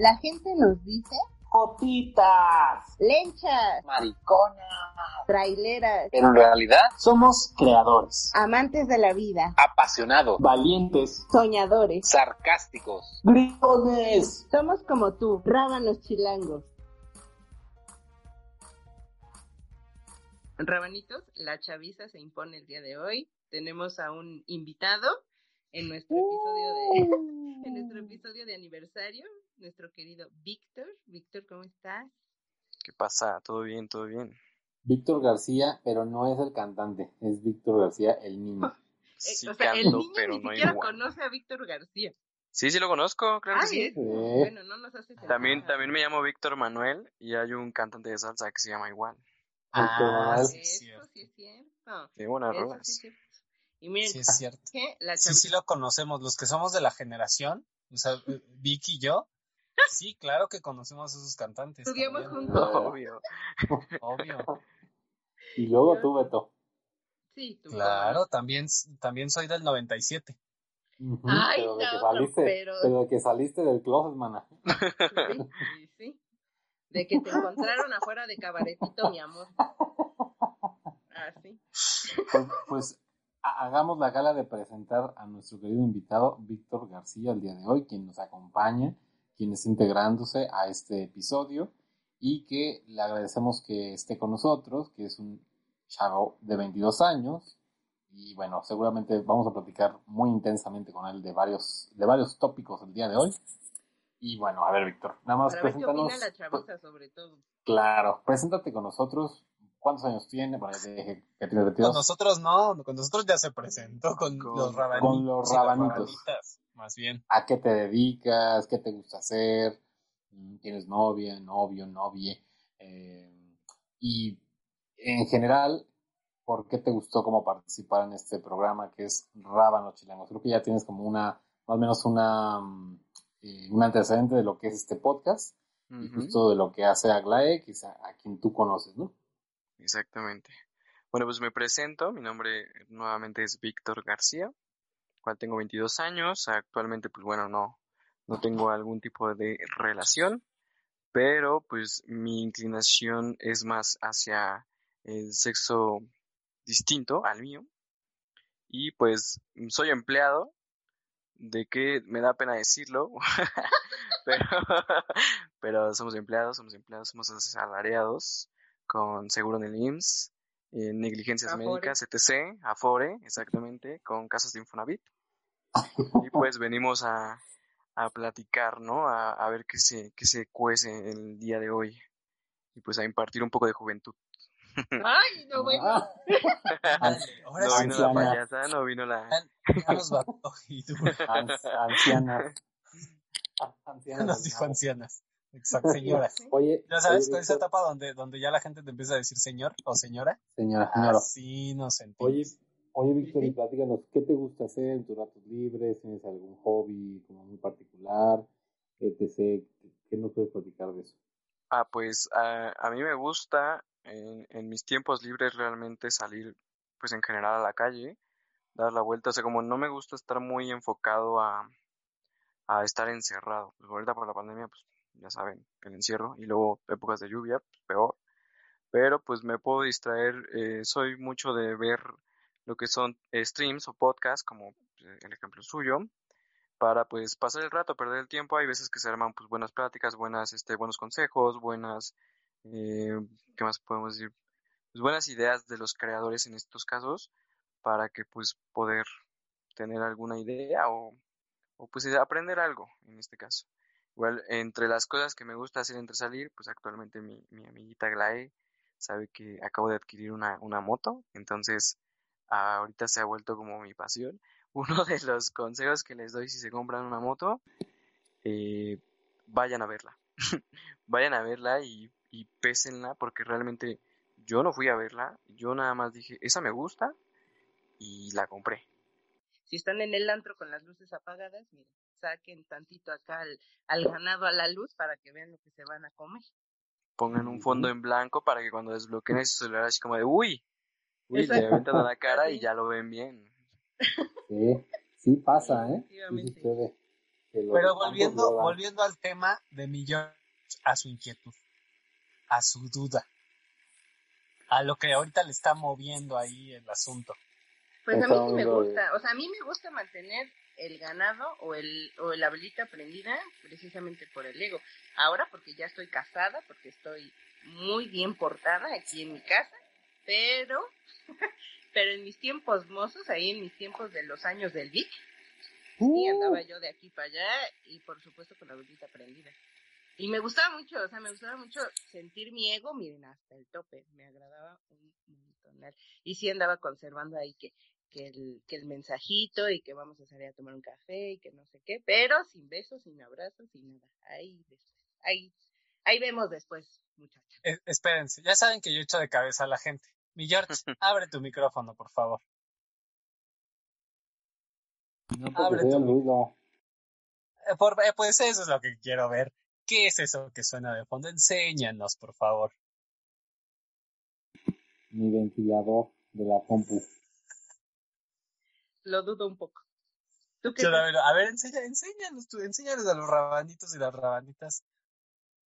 La gente nos dice Cotitas. lenchas, Mariconas. traileras, Pero en realidad, Somos creadores. amantes de la vida, apasionados, Valientes. soñadores. sarcásticos. Gritones. Somos como tú, rábanos chilangos. Rabanitos, la chaviza se impone el día de hoy. Tenemos a un invitado en nuestro episodio de, en nuestro episodio de aniversario, nuestro querido Víctor. Víctor, ¿cómo estás? ¿Qué pasa? ¿Todo bien? ¿Todo bien? Víctor García, pero no es el cantante, es Víctor García el niño. Eh, Sí o sea, el niño pero ni no siquiera igual. conoce a Víctor García. Sí, sí lo conozco, claro que Ah, sí. bien. Sí. Bueno, no nos hace También, también me llamo Víctor Manuel y hay un cantante de salsa que se llama igual. Sí, es Eso sí es cierto. Tiene buenas rolas. sí es cierto. Y miren, Sí, es cierto. que la Sí, sí lo conocemos. Los que somos de la generación, o sea, eh, Vicky y yo, sí, claro que conocemos a esos cantantes. estudiamos juntos. Obvio. Obvio. Y luego tú, Beto. Sí, tú. Claro, también, también soy del 97. Ujú, Ay, pero de que no, saliste, pero- pero de que saliste del closet, mana. Sí, sí, sí. De que te encontraron afuera de cabaretito, mi amor. Ah, sí. Pues, pues, hagamos la gala de presentar a nuestro querido invitado Víctor García el día de hoy, quien nos acompaña, quien está integrándose a este episodio y que le agradecemos que esté con nosotros, que es un chavo de 22 años y bueno, seguramente vamos a platicar muy intensamente con él de varios, de varios tópicos el día de hoy. Y bueno, a ver, Víctor, nada más Para ver qué preséntanos. opina la chaviza sobre todo. Claro, preséntate con nosotros. ¿Cuántos años tiene? Bueno, dije que tiene Con 22. nosotros no, con nosotros ya se presentó, con, Con- los rabanitos. con los rabanitos. rabanitas, más bien. ¿A qué te dedicas? ¿Qué te gusta hacer? Mm, ¿Tienes novia, novio, novie? Eh, y en general, ¿por qué te gustó como participar en este programa que es Rábanos Chilangos? Creo que ya tienes como una, más o menos una, mm, eh, un antecedente de lo que es este podcast y justo de lo que hace Aglae, a, a quien tú conoces, ¿no? Exactamente. Bueno, pues me presento. Mi nombre nuevamente es Víctor García, cual tengo 22 años. Actualmente, pues bueno, no, no tengo algún tipo de relación, pero pues mi inclinación es más hacia el sexo distinto al mío. Y pues soy empleado, de que me da pena decirlo, pero, pero somos empleados, somos empleados, somos asalariados con seguro en el IMSS, eh, negligencias Afore. médicas, etc., Afore, exactamente, con casas de Infonavit. Y pues venimos a, a platicar, ¿no? A, a ver qué se, qué se cuece el día de hoy. Y pues a impartir un poco de juventud. Ay, no, bueno. Ah, Dale, ahora No vino la anciana. payasa, no vino la... ya nos batió y tú an- ancianas. Ancianas. nos dijo ancianas. Exacto, señoras. Oye, Ya sabes, oye, con esa etapa donde, donde ya la gente te empieza a decir señor o señora. señora, señora. Así nos sentimos. Oye, oye, Víctor, y platícanos, ¿qué te gusta hacer en tus ratos libres? ¿Tienes algún hobby como muy particular? etc. ¿Qué nos puedes platicar de eso? Ah, pues a, a mí me gusta en, en mis tiempos libres realmente salir, pues en general a la calle, dar la vuelta. O sea, como no me gusta estar muy enfocado a, a estar encerrado. Pues ahorita por la pandemia, pues ya saben, el encierro y luego épocas de lluvia, pues peor. Pero pues me puedo distraer, eh, soy mucho de ver lo que son eh, streams o podcasts, como eh, el ejemplo suyo, para pues pasar el rato, perder el tiempo. Hay veces que se arman pues buenas pláticas, buenas, este, buenos consejos, buenas, eh, ¿qué más podemos decir? Pues buenas ideas de los creadores en estos casos, para que pues poder tener alguna idea o, o pues aprender algo en este caso. Igual, entre las cosas que me gusta hacer entre salir, pues actualmente mi, mi amiguita Glae sabe que acabo de adquirir una, una moto, entonces ahorita se ha vuelto como mi pasión. Uno de los consejos que les doy si se compran una moto, eh, vayan a verla. vayan a verla y, y pésenla porque realmente yo no fui a verla, yo nada más dije, esa me gusta y la compré. Si están en el antro con las luces apagadas, miren, saquen tantito acá al, al ganado a la luz para que vean lo que se van a comer. Pongan un fondo en blanco para que cuando desbloqueen su celular así como de, uy, uy, le aventan a la cara y ya lo ven bien. Sí, sí pasa, ¿eh? Pero volviendo, volviendo al tema de mi George, a su inquietud, a su duda, a lo que ahorita le está moviendo ahí el asunto. Pues a mí sí me gusta, o sea, a mí me gusta mantener el ganado o el o la velita prendida precisamente por el ego. Ahora porque ya estoy casada, porque estoy muy bien portada aquí en mi casa, pero pero en mis tiempos mozos, ahí en mis tiempos de los años del Vic, sí Uh. andaba yo de aquí para allá y por supuesto con la velita prendida. Y me gustaba mucho, o sea, me gustaba mucho sentir mi ego, miren, hasta el tope, me agradaba un montonal. Y sí andaba conservando ahí que, que, el, que el mensajito y que vamos a salir a tomar un café y que no sé qué, pero sin besos, sin abrazos, sin nada. Ahí después, ahí, ahí vemos después, muchachos. Eh, espérense, ya saben que yo echo de cabeza a la gente. Mi George, abre tu micrófono, por favor. No Abre tu. Eh, por- eh, pues eso es lo que quiero ver. ¿Qué es eso que suena de fondo? Enséñanos, por favor. Mi ventilador de la compu. Lo dudo un poco. ¿Tú qué a ver, a ver, enseña- enséñanos, tú, enséñanos a los rabanitos y las rabanitas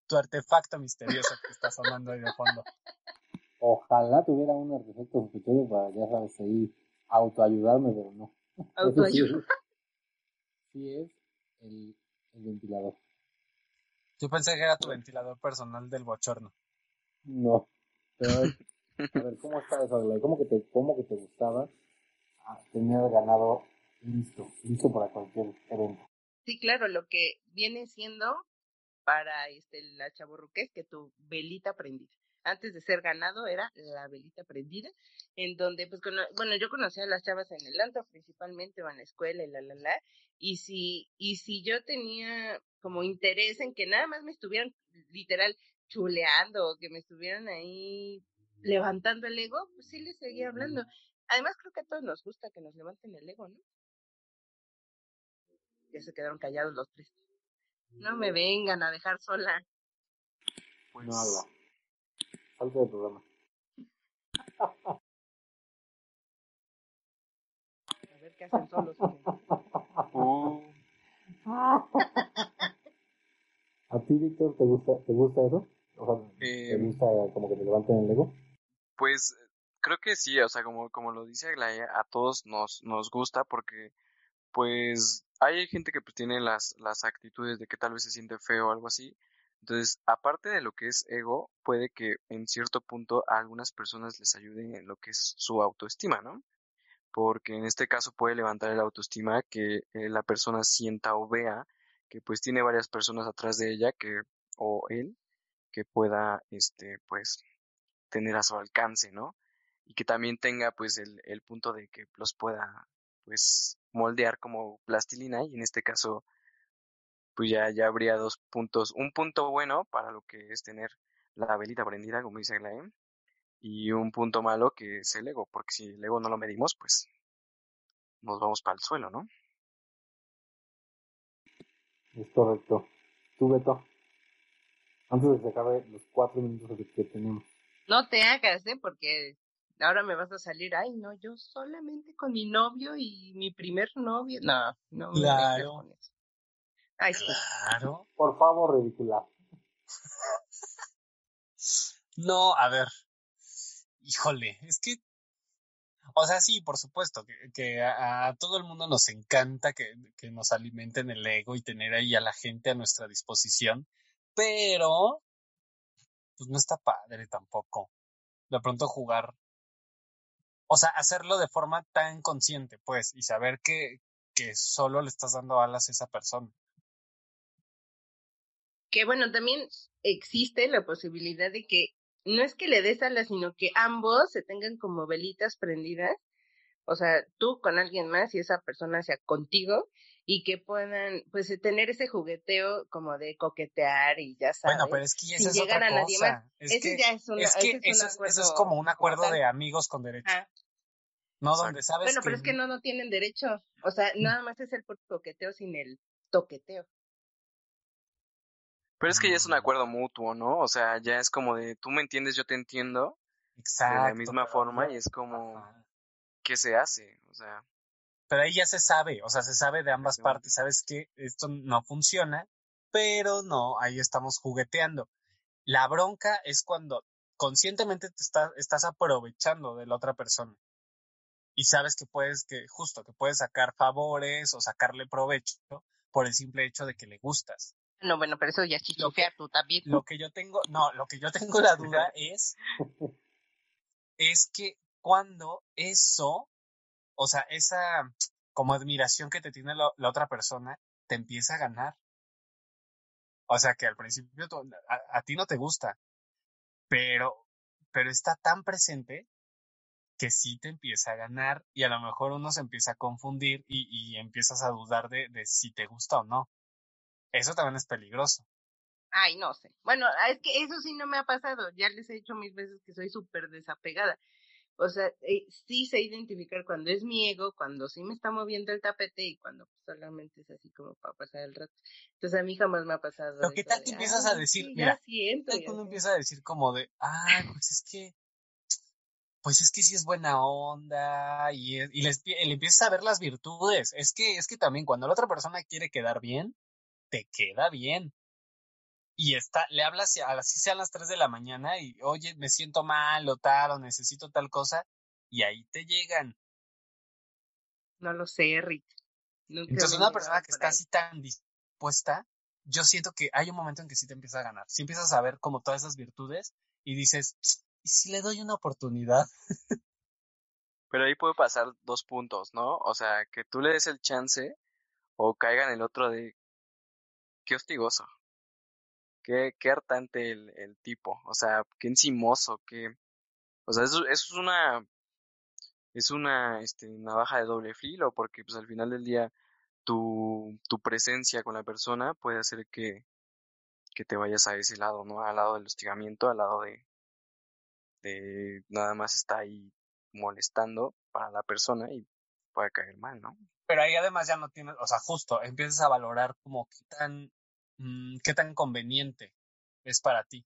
tu artefacto misterioso que está sonando ahí de fondo. Ojalá tuviera un artefacto sospechoso para, ya sabes, ahí autoayudarme, pero no. Autoayuda. Sí es el, el ventilador. Yo pensé que era tu ventilador personal del bochorno. No. Pero a ver, a ver, ¿cómo está eso? ¿Cómo que te, cómo que te gustaba ah, tener ganado listo, listo para cualquier evento? Sí, claro, lo que viene siendo para este la chaborruqués que tu velita prendida. Antes de ser ganado era la velita prendida, en donde, pues, cono- bueno, yo conocía a las chavas en el antro principalmente o en la escuela y la, la, la, y si, y si yo tenía como interés en que nada más me estuvieran literal chuleando o que me estuvieran ahí levantando el ego, pues sí les seguía hablando. Además creo que a todos nos gusta que nos levanten el ego, ¿no? Ya se quedaron callados los tres. No me vengan a dejar sola. Pues, No habla. Falta de programa. A ver qué hacen solos. ¿A ti, Víctor, te gusta, te gusta eso? O sea, ¿te Eh, gusta como que te levanten el ego? Pues creo que sí, o sea, como, como lo dice Aglaya, a todos nos, nos gusta porque pues hay gente que pues tiene las, las actitudes de que tal vez se siente feo o algo así. Entonces, aparte de lo que es ego, puede que en cierto punto a algunas personas les ayude en lo que es su autoestima, ¿no? Porque en este caso puede levantar el autoestima que eh, la persona sienta o vea que pues tiene varias personas atrás de ella que o él que pueda este pues tener a su alcance, ¿no? Y que también tenga pues el, el punto de que los pueda pues moldear como plastilina y en este caso pues ya, ya habría dos puntos, un punto bueno para lo que es tener la velita prendida, como dice Aglaé, y un punto malo que es el ego, porque si el ego no lo medimos, pues nos vamos para el suelo, ¿no? Es correcto. Tú, Beto, antes de que se acabe los cuatro minutos que- que tenemos. No te hagas, ¿eh? Porque ahora me vas a salir, ay, no, yo solamente con mi novio y mi primer novio. No, no me Claro. con eso. Ay, sí. Claro. Por favor, ridícula. No, a ver. Híjole, es que. O sea, sí, por supuesto, que, que a, a todo el mundo nos encanta que, que nos alimenten el ego y tener ahí a la gente a nuestra disposición, pero. Pues no está padre tampoco. De pronto jugar. O sea, hacerlo de forma tan consciente, pues, y saber que, que solo le estás dando alas a esa persona. Que bueno, también existe la posibilidad de que no es que le des alas, sino que ambos se tengan como velitas prendidas. O sea, tú con alguien más y esa persona sea contigo y que puedan, pues, tener ese jugueteo como de coquetear y ya sabes. Bueno, pero es que esa es llegar otra a nadie cosa. más. Es Ese que, ya es una, es que ese es un eso, es, eso es acuerdo como un acuerdo de amigos con derecho. Ah, No, Exacto. donde sabes Bueno, que, pero es que no, no tienen derecho. O sea, nada más es el coqueteo sin el toqueteo. Pero es que ya es un Mm. acuerdo mutuo, ¿no? O sea, ya es como de tú me entiendes, yo te entiendo, Exacto, de la misma forma y es como Ajá. ¿qué se hace? O sea, pero ahí ya se sabe, o sea, se sabe de ambas partes, sabes que esto no funciona, pero no, ahí estamos jugueteando. La bronca es cuando conscientemente te estás, estás aprovechando de la otra persona y sabes que puedes, que justo, que puedes sacar favores o sacarle provecho por el simple hecho de que le gustas. No, bueno, pero eso ya es Lo que- tú también. Lo que yo tengo, no, lo que yo tengo la duda es, es que cuando eso, o sea, esa como admiración que te tiene la, la otra persona, te empieza a ganar. O sea, que al principio tú- a, a ti no te gusta, pero, pero está tan presente que sí te empieza a ganar y a lo mejor uno se empieza a confundir y, y empiezas a dudar de, de si te gusta o no. Eso también es peligroso. Ay, no sé. Bueno, ah, es que eso sí no me ha pasado. Ya les he dicho mil veces que soy súper desapegada. O sea, eh, sí sé identificar cuando es mi ego, cuando sí me está moviendo el tapete y cuando solamente es así como para pasar el rato. Entonces a mí jamás me ha pasado. Pero ¿qué tal que empiezas a "Ay, decir, sí, mira, ya siento, tal sé". empieza a decir como de, ah, pues es que, pues es que sí es buena onda y, es- y les, y le empiezas a ver las virtudes. Es que, es que también cuando la otra persona quiere quedar bien, te queda bien. Y está, le hablas a así sean las 3 de la mañana y, oye, me siento mal o tal, o necesito tal cosa, y ahí te llegan. No lo sé, Rick. Nunca Entonces, una persona que está ahí. así tan dispuesta, yo siento que hay un momento en que sí te empieza a ganar. Si empiezas a ver como todas esas virtudes y dices, ¿y si le doy una oportunidad? Pero ahí puede pasar dos puntos, ¿no? O sea, que tú le des el chance o caiga en el otro de qué hostigoso, qué, qué hartante el, el tipo, o sea, qué encimoso, qué... O sea, eso, eso es una... Es una este, navaja de doble filo porque pues al final del día tu, tu presencia con la persona puede hacer que, que te vayas a ese lado, ¿no? Al lado del hostigamiento, al lado de, de nada más está ahí molestando para la persona y puede caer mal, ¿no? Pero ahí además ya no tienes, o sea, justo, empiezas a valorar como qué tan, mm, qué tan conveniente es para ti,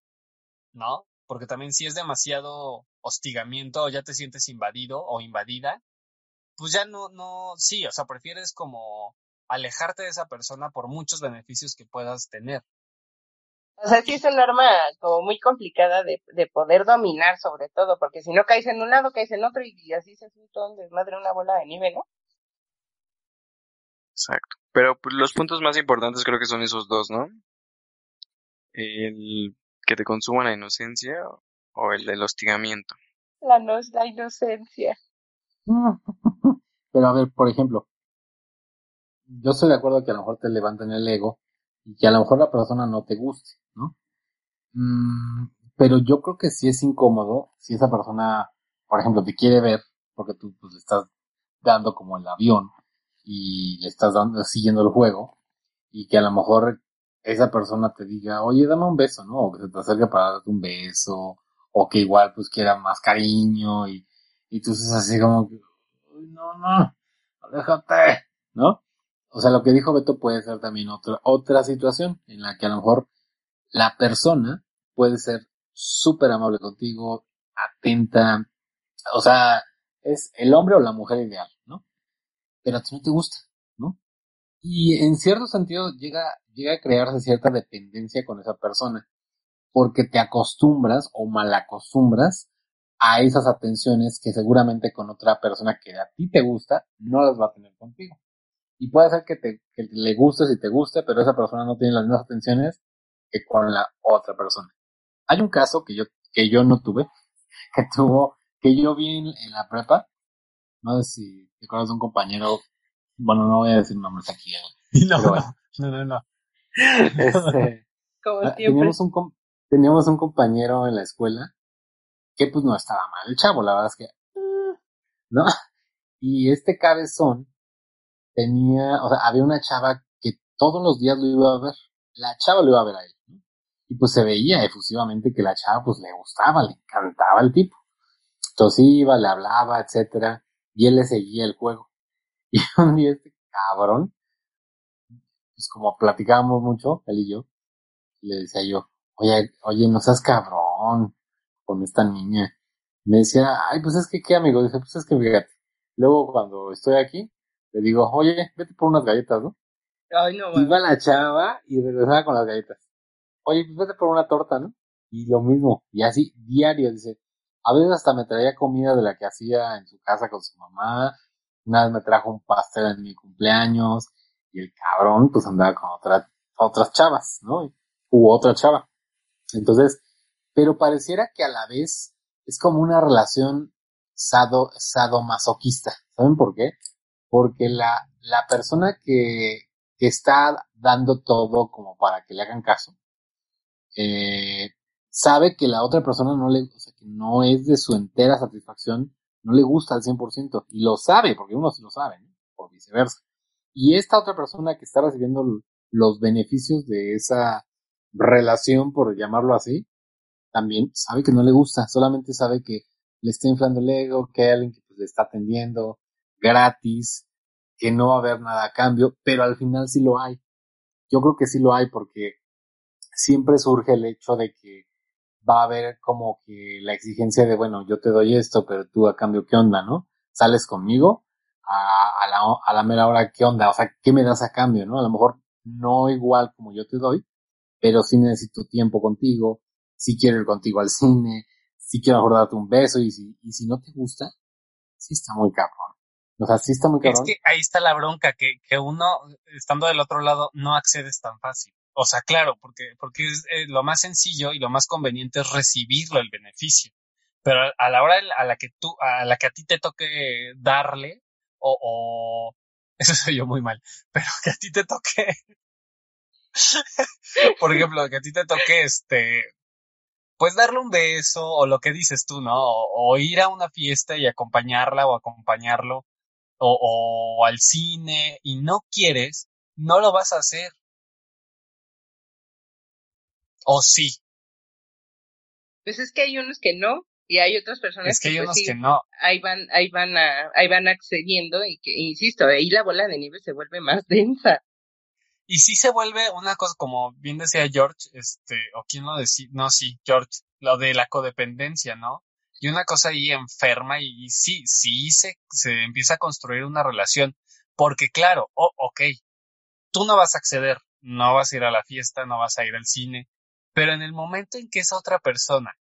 ¿no? Porque también si es demasiado hostigamiento o ya te sientes invadido o invadida, pues ya no, no, sí, o sea, prefieres como alejarte de esa persona por muchos beneficios que puedas tener. O sea, sí es un arma como muy complicada de, de poder dominar sobre todo, porque si no caes en un lado, caes en otro y, así se hace un desmadre, una bola de nieve, ¿no? Exacto. Pero pues, los puntos más importantes creo que son esos dos, ¿no? El que te consuma la inocencia o el del hostigamiento. La, no, la inocencia. Pero a ver, por ejemplo, yo estoy de acuerdo que a lo mejor te levantan el ego y que a lo mejor la persona no te guste, ¿no? Mm, pero yo creo que sí es incómodo si esa persona, por ejemplo, te quiere ver porque tú pues, le estás dando como el avión y le estás dando, siguiendo el juego y que a lo mejor esa persona te diga, oye, dame un beso, ¿no? O que se te acerque para darte un beso o que igual pues quiera más cariño y, y tú estás así como que, "Uy, no, no, aléjate, ¿no? O sea, lo que dijo Beto puede ser también otra, otra situación en la que a lo mejor la persona puede ser súper amable contigo, atenta, o sea, es el hombre o la mujer ideal, ¿no? Pero a ti no te gusta, ¿no? Y en cierto sentido llega, llega a crearse cierta dependencia con esa persona, porque te acostumbras o malacostumbras a esas atenciones que seguramente con otra persona que a ti te gusta no las va a tener contigo. Y puede ser que, te, que le gustes y te guste, pero esa persona no tiene las mismas atenciones que con la otra persona. Hay un caso que yo, que yo no tuve, que tuvo, que yo vi en, en la prepa, no sé si te acuerdas de un compañero, bueno, no voy a decir nombres aquí, ¿eh? No, Pero bueno. no, no, no. Este, Como Ah, teníamos un teníamos un compañero en la escuela que pues no estaba mal el chavo, la verdad es que eh, no. Y este cabezón tenía, o sea, había una chava que todos los días lo iba a ver. La chava lo iba a ver a él. ¿no? Y pues se veía efusivamente que la chava pues le gustaba, le encantaba el tipo. Entonces iba, le hablaba, etcétera, y él le seguía el juego. Y un día este cabrón, pues como platicábamos mucho, él y yo, le decía yo, oye, oye, no seas cabrón con esta niña. Me decía, ay, pues es que qué amigo, dice, pues es que fíjate, luego cuando estoy aquí, le digo, oye, vete por unas galletas, ¿no? Ay, no, Iba la chava y regresaba con las galletas. Oye, pues vete por una torta, ¿no? Y lo mismo, y así, diario, dice. A veces hasta me traía comida de la que hacía en su casa con su mamá. Una vez me trajo un pastel en mi cumpleaños. Y el cabrón, pues andaba con otra, otras chavas, ¿no? Hubo otra chava. Entonces, pero pareciera que a la vez es como una relación sado, sadomasoquista. ¿Saben por qué? Porque la, la persona que, está dando todo como para que le hagan caso, eh, sabe que la otra persona no le, o sea, que no es de su entera satisfacción, no le gusta al 100%, y lo sabe, porque uno sí lo sabe, ¿no? o viceversa. Y esta otra persona que está recibiendo los beneficios de esa relación, por llamarlo así, también sabe que no le gusta, solamente sabe que le está inflando el ego, que hay alguien que pues, le está atendiendo gratis, que no va a haber nada a cambio, pero al final sí lo hay. Yo creo que sí lo hay porque siempre surge el hecho de que va a haber como que la exigencia de, bueno, yo te doy esto, pero tú a cambio, ¿qué onda, no? Sales conmigo a, la, mera hora, ¿qué onda? O sea, ¿qué me das a cambio, no? A lo mejor no igual como yo te doy, pero sí necesito tiempo contigo, si quiero ir contigo al cine, si quiero mejor darte un beso y si, y si no te gusta, sí está muy cabrón. O sea, sí está muy cabrón. Es que ahí está la bronca, que, que uno, estando del otro lado, no accedes tan fácil. O sea, claro, porque, porque es, eh, lo más sencillo y lo más conveniente es recibirlo, el beneficio. Pero a la hora a la que tú, a la que a ti te toque darle, o, o eso soy yo muy mal, pero que a ti te toque, por ejemplo, que a ti te toque este, pues darle un beso, o lo que dices tú, ¿no? O, o ir a una fiesta y acompañarla o acompañarlo, o, o al cine, y no quieres, no lo vas a hacer. ¿O sí? Pues es que hay unos que no, y hay otras personas Es que hay pues, unos sí, que no. ahí van, ahí van a, ahí van accediendo y que, insisto, ahí la bola de nieve se vuelve más densa. Y sí se vuelve una cosa, como bien decía George, este, o quién lo decía, no, sí, George, lo de la codependencia, ¿no? Y una cosa ahí enferma y, sí, sí se, se empieza a construir una relación. Porque claro, oh, ok, tú no vas a acceder, no vas a ir a la fiesta, no vas a ir al cine, pero en el momento en que esa otra persona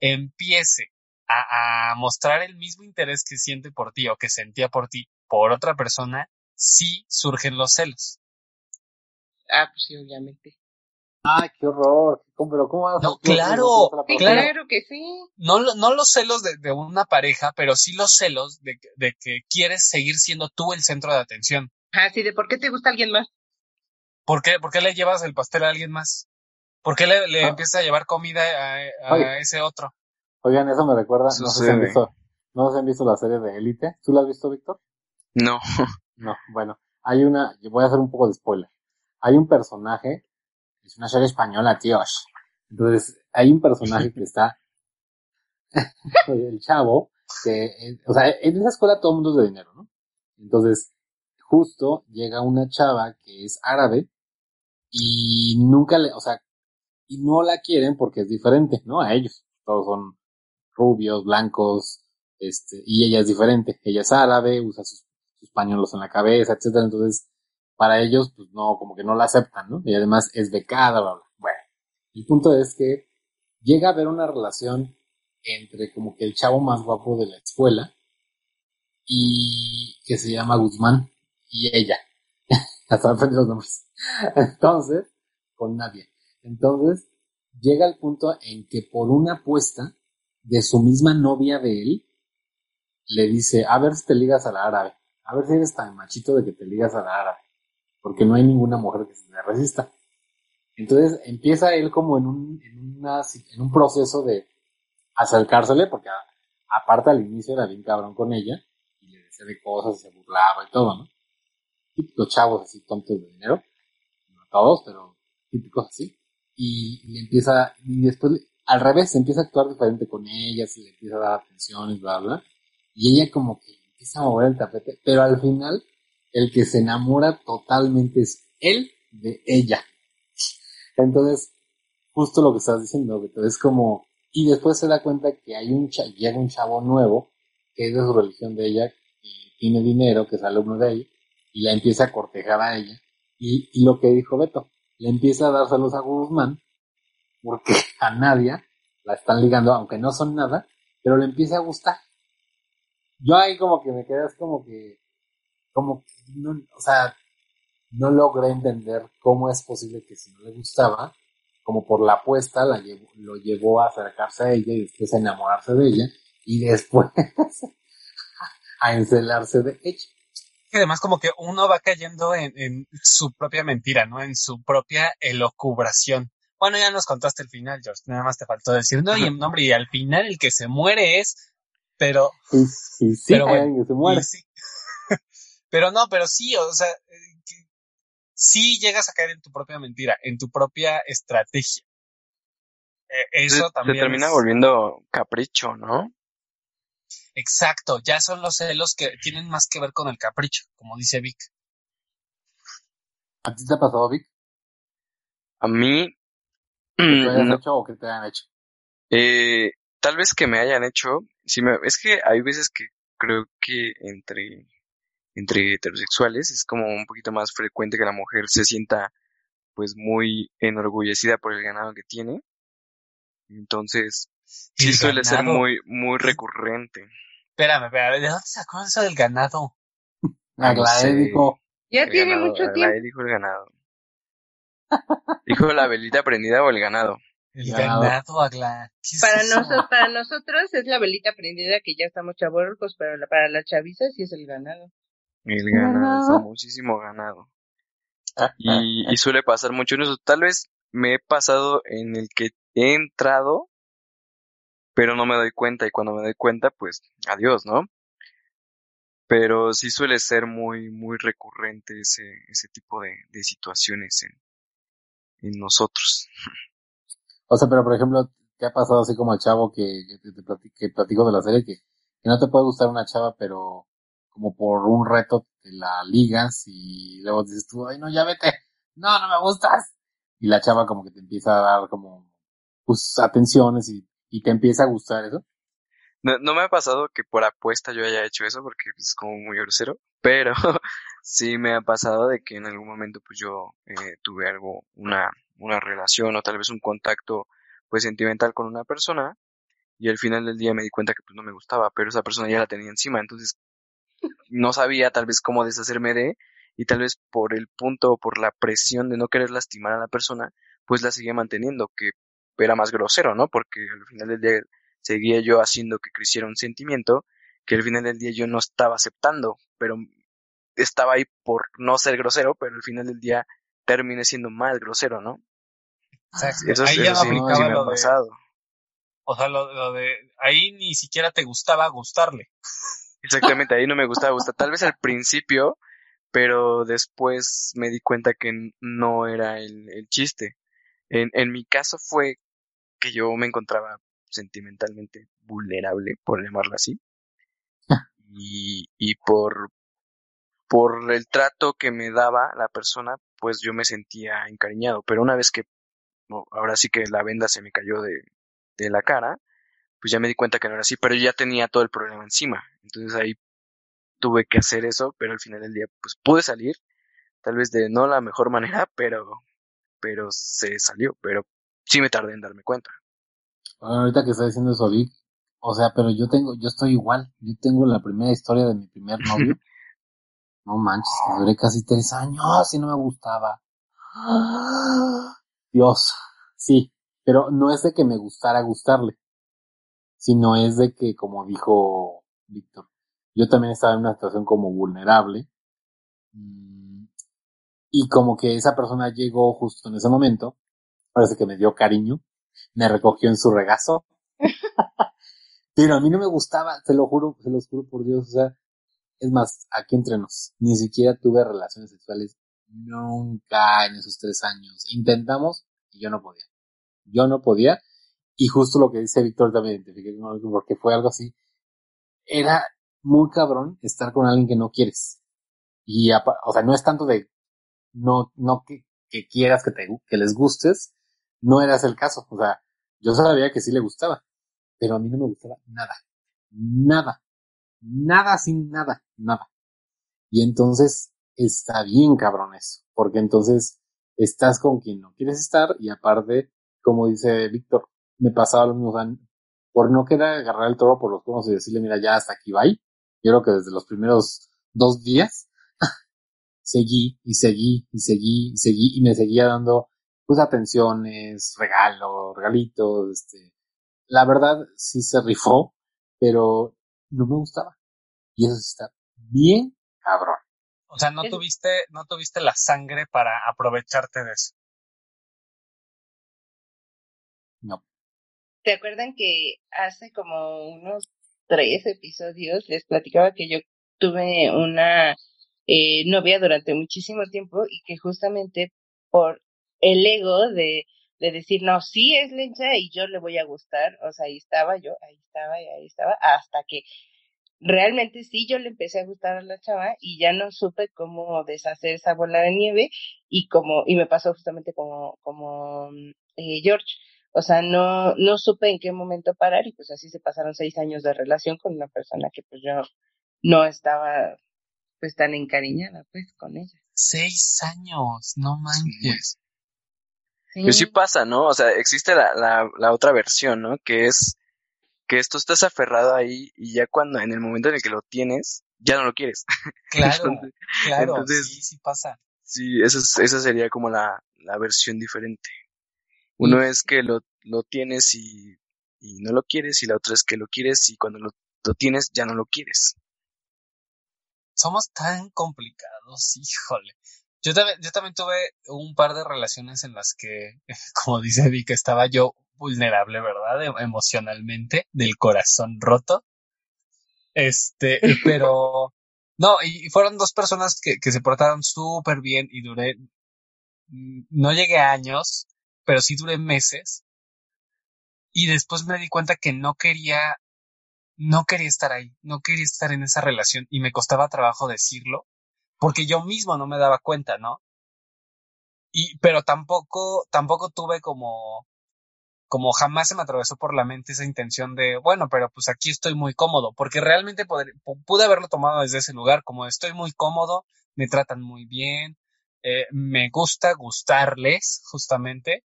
empiece a, a mostrar el mismo interés que siente por ti o que sentía por ti por otra persona, sí surgen los celos. Ah, pues sí, obviamente. Ay, qué horror. ¿Cómo, pero cómo vas a- No, claro, a Claro. claro que sí. No, no los celos de, de una pareja, pero sí los celos de, que- de que quieres seguir siendo tú el centro de atención. Ah, sí, de por qué te gusta alguien más. ¿Por qué, por qué le llevas el pastel a alguien más? ¿Por qué le, le Ah. empiezas a llevar comida a, a Oye. ese otro? Oigan, eso me recuerda, no sé si han visto, no sé si han visto la serie de Élite. ¿Tú la has visto, Víctor? No. No, bueno, hay una, voy a hacer un poco de spoiler. Hay un personaje, es una serie española, tíos. Entonces, hay un personaje que está, el chavo, que, eh, o sea, en esa escuela todo el mundo es de dinero, ¿no? Entonces, justo llega una chava que es árabe y nunca le, o sea, y no la quieren porque es diferente, ¿no? A ellos. Todos son rubios, blancos, este, y ella es diferente. Ella es árabe, usa sus, sus pañuelos en la cabeza, etcétera. Entonces, para ellos, pues no, como que no la aceptan, ¿no? Y además es becada, bla, bla. Bueno, el punto es que llega a haber una relación entre como que el chavo más guapo de la escuela y que se llama Guzmán y ella. Hasta aprendí los nombres. Entonces, con nadie. Entonces, llega al punto en que por una apuesta de su misma novia de él, le dice, a ver si te ligas a la árabe. A ver si eres tan machito de que te ligas a la árabe. Porque no hay ninguna mujer que se le resista. Entonces empieza él como en un, en una, en un proceso de acercársele, porque a- aparte al inicio era bien cabrón con ella, y le decía de cosas, y se burlaba y todo, ¿no? Típicos chavos así tontos de dinero, no todos, pero típicos así. Y, y empieza, y después al revés, empieza a actuar diferente con ella, se le empieza a dar atenciones, bla, bla. Y ella como que empieza a mover el tapete, pero al final el que se enamora totalmente es él de ella. Entonces, justo lo que estás diciendo, Beto, es como, y después se da cuenta que hay un cha- llega un chavo nuevo, que es de su religión de ella, que tiene dinero, que es alumno de ahí, y la empieza a cortejar a ella. Y, y lo que dijo Beto, le empieza a dar saludos a Guzmán, porque a Nadia la están ligando, aunque no son nada, pero le empieza a gustar. Yo ahí como que me quedé así como que, como, que no, o sea, no logré entender cómo es posible que si no le gustaba, como por la apuesta, la llevó, lo llevó a acercarse a ella y después a enamorarse de ella y después a encelarse de ella. Que además como que uno va cayendo en, en su propia mentira, ¿no? En su propia elocubración. Bueno, ya nos contaste el final, George. Nada más te faltó decir, no, y en nombre, y al final el que se muere es, pero, Y, y sí, Pero bueno, que se muere. y sí. Pero no, pero sí, o sea, eh, que- sí llegas a caer en tu propia mentira, en tu propia estrategia. Eh, Se, eso se también termina es- volviendo capricho, ¿no? Exacto, ya son los celos que tienen más que ver con el capricho, como dice Vic. ¿A ti te ha pasado, Vic? A mí, ¿Que te hayas no, hecho o que te hayan hecho? eh, tal vez que me hayan hecho, sí me, es que hay veces que creo que entre, entre heterosexuales es como un poquito más frecuente que la mujer se sienta pues muy enorgullecida por el ganado que tiene. Entonces, sí El suele ser muy, muy recurrente. Espérame, espérame, ¿de dónde sacó eso del ganado? Ah, no la sé. dijo, Ya tiene ganado, mucho la- tiempo. dijo el ganado. Dijo la velita prendida o el ganado. El Ganado. ganado, Agla. ¿Qué es Para, eso? noso- para nosotros es la velita prendida que ya estamos chavorrucos, pero la- para la chaviza sí es el ganado. El ganado, Ganado. famosísimo ganado. Y, y suele pasar mucho en eso. Tal vez me he pasado en el que he entrado, pero no me doy cuenta. Y cuando me doy cuenta, pues adiós, ¿no? Pero sí suele ser muy, muy recurrente ese, ese tipo de, de situaciones en, en nosotros. O sea, pero por ejemplo, ¿qué ha pasado así como el chavo que, que te, te plati- que platico de la serie? Que, que no te puede gustar una chava, pero como por un reto te la ligas y luego dices tú, ay, no, ya vete. No, no me gustas. Y la chava como que te empieza a dar como, pues, atenciones y, y te empieza a gustar eso. No, no me ha pasado que por apuesta yo haya hecho eso porque es como muy grosero, pero sí me ha pasado de que en algún momento pues yo eh, tuve algo, una, una relación o tal vez un contacto pues sentimental con una persona y al final del día me di cuenta que pues no me gustaba, pero esa persona ya la tenía encima, entonces no sabía tal vez cómo deshacerme de y tal vez por el punto o por la presión de no querer lastimar a la persona pues la seguía manteniendo, que era más grosero, ¿no? Porque al final del día seguía yo haciendo que creciera un sentimiento que al final del día yo no estaba aceptando, pero estaba ahí por no ser grosero, pero al final del día terminé siendo más grosero, ¿no? Exacto. Eso, ahí eso ya sí, aplicaba sí me lo ha de, pasado. o sea, lo, lo de, ahí ni siquiera te gustaba gustarle. Exactamente, ahí no me gustaba gustar. Tal vez al principio, pero después me di cuenta que no era el, chiste. En, en mi caso fue que yo me encontraba sentimentalmente vulnerable, por llamarlo así. Y, y por, por el trato que me daba la persona, pues yo me sentía encariñado. Pero una vez que, ahora sí que la venda se me cayó de, de la cara, pues ya me di cuenta que no era así, pero yo ya tenía todo el problema encima. Entonces ahí tuve que hacer eso, pero al final del día, pues pude salir, tal vez de no la mejor manera, pero, pero se salió, pero sí me tardé en darme cuenta. Bueno, ahorita que está diciendo eso, Vic, o sea, pero yo tengo, yo estoy igual. Yo tengo la primera historia de mi primer novio. No manches, que duré casi tres años y no me gustaba. Dios, sí, pero no es de que me gustara gustarle, sino es de que, como dijo Víctor, yo también estaba en una situación como vulnerable mm, y como que esa persona llegó justo en ese momento, parece que me dio cariño, me recogió en su regazo, pero a mí no me gustaba, te lo juro, se los juro por Dios, o sea, es más, aquí entre nos, ni siquiera tuve relaciones sexuales nunca en esos tres años. Intentamos y yo no podía. Yo no podía. Y justo lo que dice Víctor también porque fue algo así. Era muy cabrón estar con alguien que no quieres. Y, o sea, no es tanto de no, no que, quieras que te, que les gustes. No era ese el caso. O sea, yo sabía que sí le gustaba, pero a mí no me gustaba nada. Nada. nada sin nada, nada. Y entonces está bien cabrón eso, porque entonces estás con quien no quieres estar y aparte, como dice Víctor, me pasaba lo mismo, o sea, por no querer agarrar el toro por los cuernos y decirle, mira, ya hasta aquí va. Yo creo que desde los primeros dos días seguí y seguí y seguí y seguí y me seguía dando pues atenciones, regalos, regalitos, este, la verdad sí se rifó, pero no me gustaba. Y eso sí está bien cabrón. O sea, no tuviste, no tuviste la sangre para aprovecharte de eso. ¿Te acuerdan que hace como unos tres episodios les platicaba que yo tuve una eh, novia durante muchísimo tiempo y que justamente por el ego de, de decir, no, sí es lencha y yo le voy a gustar, o sea, ahí estaba yo, ahí estaba y ahí estaba, hasta que realmente sí yo le empecé a gustar a la chava y ya no supe cómo deshacer esa bola de nieve y como, y me pasó justamente como, como mm, eh, George. O sea, no, no supe en qué momento parar y pues así se pasaron seis años de relación con una persona que pues yo no estaba pues tan encariñada pues con ella. Seis años, no manches. Sí, Pero sí pasa, ¿no? O sea, existe la, la, la otra versión, ¿no? Que es que esto estás aferrado ahí y ya cuando en el momento en el que lo tienes, ya no lo quieres. Claro, Entonces, claro, entonces- sí, sí pasa. Sí, esa, es- esa sería como la, la versión diferente. Uno es que lo, lo tienes y, y no lo quieres, y la otra es que lo quieres y cuando lo, lo tienes ya no lo quieres. Somos tan complicados, híjole. Yo también, yo también tuve un par de relaciones en las que, como dice Vic, estaba yo vulnerable, ¿verdad? Em- Emocionalmente, del corazón roto. Este, pero, no, y y fueron dos personas que, que se portaron súper bien y duré, mm, no llegué a años, pero sí duré meses. Y después me di cuenta que no quería, no quería estar ahí, no quería estar en esa relación y me costaba trabajo decirlo porque yo mismo no me daba cuenta, ¿no? Y, pero tampoco, tampoco tuve como, como jamás se me atravesó por la mente esa intención de, bueno, pero pues aquí estoy muy cómodo, porque realmente pude haberlo tomado desde ese lugar, como estoy muy cómodo, me tratan muy bien, eh, me gusta gustarles, justamente,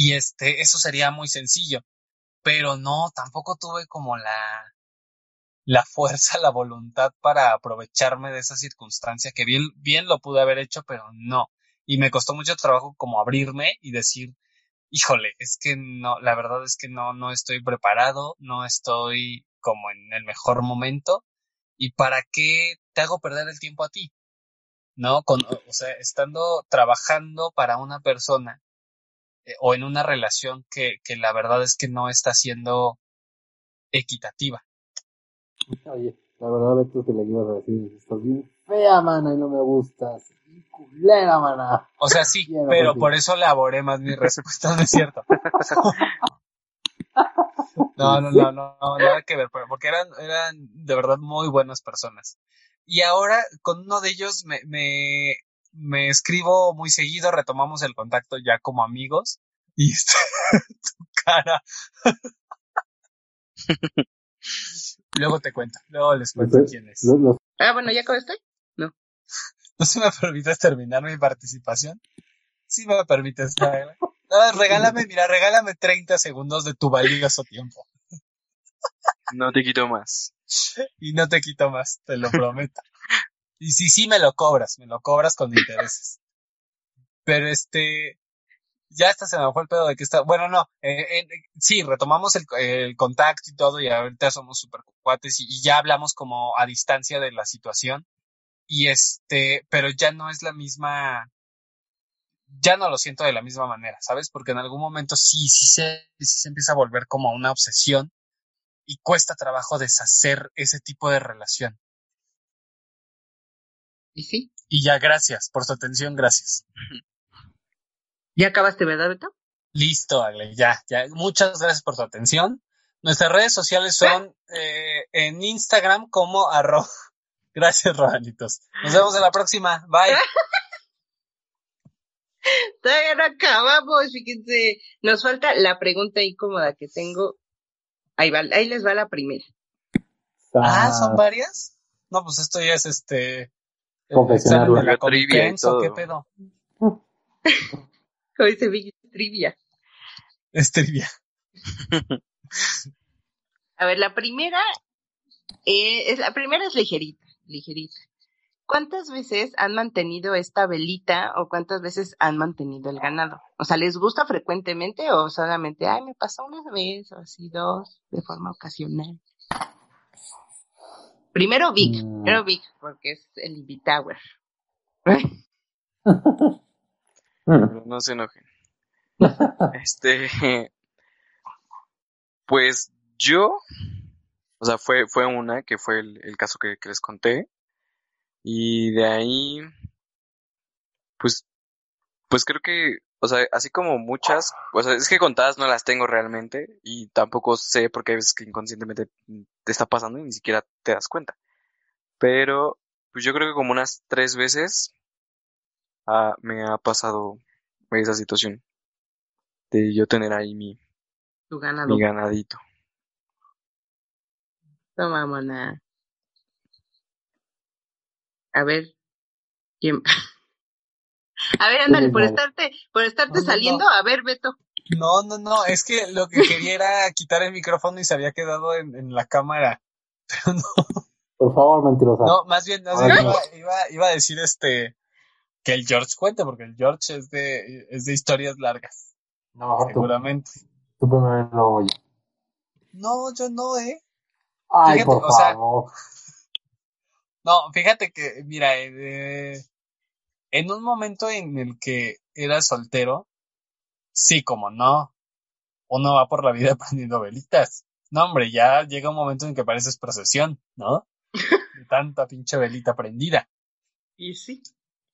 y este, eso sería muy sencillo, pero no, tampoco tuve como la, la fuerza, la voluntad para aprovecharme de esa circunstancia que bien, bien lo pude haber hecho, pero no. Y me costó mucho trabajo como abrirme y decir, híjole, es que no, la verdad es que no, no estoy preparado, no estoy como en el mejor momento. ¿Y para qué te hago perder el tiempo a ti? ¿No? Con, o sea, estando trabajando para una persona eh, o en una relación que, que la verdad es que no está siendo equitativa. Oye, la verdad, Beto, que le ibas a decir, estás bien fea, mana, y no me gustas. Culera, mana. O sea, sí, Quiero pero por eso elaboré más mi respuesta, no es cierto. No, no, no, no, no, nada que ver, porque eran, eran de verdad muy buenas personas. Y ahora con uno de ellos me, me, me escribo muy seguido, retomamos el contacto ya como amigos. Y este, tu cara. Luego te cuento, luego les cuento quién es. Ah, bueno, ¿ya acabaste? ¿No se me permites terminar mi participación? Sí me permites, Nayla. No, regálame, mira, regálame 30 segundos de tu valioso tiempo. No te quito más. Y no te quito más, te lo prometo. Y sí, sí me lo cobras, me lo cobras con intereses. Pero este, ya hasta se me fue el pedo de que está, bueno, no, eh, eh, sí, retomamos el, el contacto y todo y ahorita somos super cuates y, ya hablamos como a distancia de la situación. Y este, pero ya no es la misma, ya no lo siento de la misma manera, ¿sabes? Porque en algún momento sí, sí se, sí se empieza a volver como una obsesión y cuesta trabajo deshacer ese tipo de relación. Y sí. Y ya, gracias por su atención, gracias. ¿Ya acabaste, verdad, Beto? Listo, Ale, ya, ya. Muchas gracias por tu atención. Nuestras redes sociales son eh, en Instagram como arroba. Gracias, Robanitos. Nos vemos en la próxima. Bye. Todavía no acabamos, fíjense. Nos falta la pregunta incómoda que tengo. Ahí va, ahí les va la primera. Ah, ¿son varias? No, pues esto ya es este... de la Trivia y Complutense, ¿o todo. ¿Qué pedo? Como dice Big Trivia. Es trivia. A ver, la primera eh, es la primera es ligerita, ligerita. ¿Cuántas veces han mantenido esta velita o cuántas veces han mantenido el ganado? O sea, ¿les gusta frecuentemente o solamente, ay, me pasó una vez o así dos de forma ocasional? Primero Vic, Mm. primero Vic, porque es el. Pero no se enojen. Este, pues yo, o sea, fue, fue una que fue el, el caso que, que les conté. Y de ahí, pues, pues creo que, o sea, así como muchas, o sea, es que contadas no las tengo realmente y tampoco sé porque hay veces que inconscientemente te está pasando y ni siquiera te das cuenta. Pero, pues yo creo que como unas tres veces ah, me ha pasado esa situación de yo tener ahí mi, Tu ganado. mi ganadito. Toma, mona. A ver, ¿quién? A ver, ándale, por estarte, por estarte saliendo, a ver, Beto. No, no, no, es que lo que quería era quitar el micrófono y se había quedado en, en la cámara. Pero no, Por favor, mentirosa. no, más bien, más bien no. iba, iba, iba a decir este que el George cuente, porque el George es de, es de historias largas, No, mejor tú, seguramente. tú primero lo oye. No, yo no, eh. Ay, Fíjate, por o sea, favor. No, fíjate que, mira, eh, en un momento en el que era soltero, sí, como no, uno va por la vida prendiendo velitas. No, hombre, ya llega un momento en que pareces procesión, ¿no? De tanta pinche velita prendida. Y sí.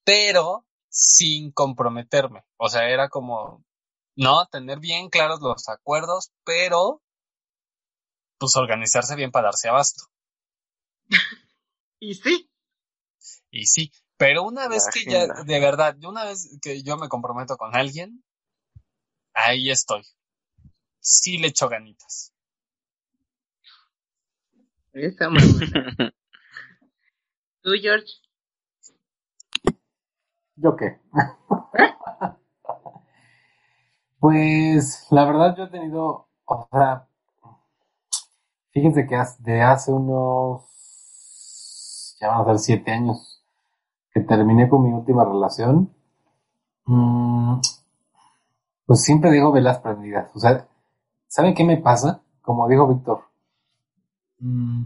Pero sin comprometerme. O sea, era como, no, tener bien claros los acuerdos, pero pues organizarse bien para darse abasto. Y sí. Y sí, pero una vez que ya, de verdad, una vez que yo me comprometo con alguien, ahí estoy. Sí le echo ganitas. Esa mamona. Tú, George. ¿Yo qué? pues la verdad yo he tenido, o sea, fíjense que de hace unos, ya van a ser siete años que terminé con mi última relación, mm, pues siempre digo velas prendidas. O sea, ¿saben qué me pasa? Como dijo Víctor, mm,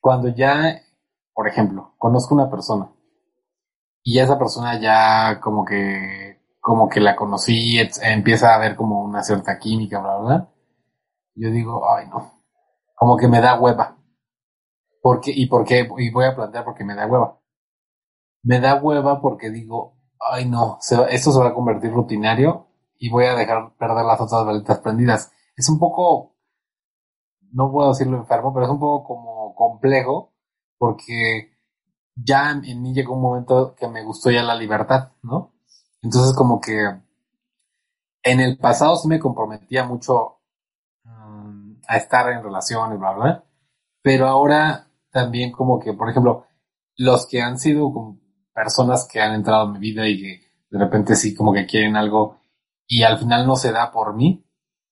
cuando ya, por ejemplo, conozco una persona y esa persona ya como que como que la conocí, empieza a haber como una cierta química, bla, bla, bla. Yo digo, ay no, como que me da hueva. Porque, ¿Y por qué? Y voy a plantear porque me da hueva. Me da hueva porque digo, ay no, se va- esto se va a convertir rutinario y voy a dejar perder las otras velitas prendidas. Es un poco, no puedo decirlo enfermo, pero es un poco como complejo porque ya en mí llegó un momento que me gustó ya la libertad, ¿no? Entonces como que en el pasado sí me comprometía mucho mm, a estar en relaciones, bla, bla, pero ahora también como que, por ejemplo, los que han sido como personas que han entrado en mi vida y que de repente sí como que quieren algo y al final no se da por mí,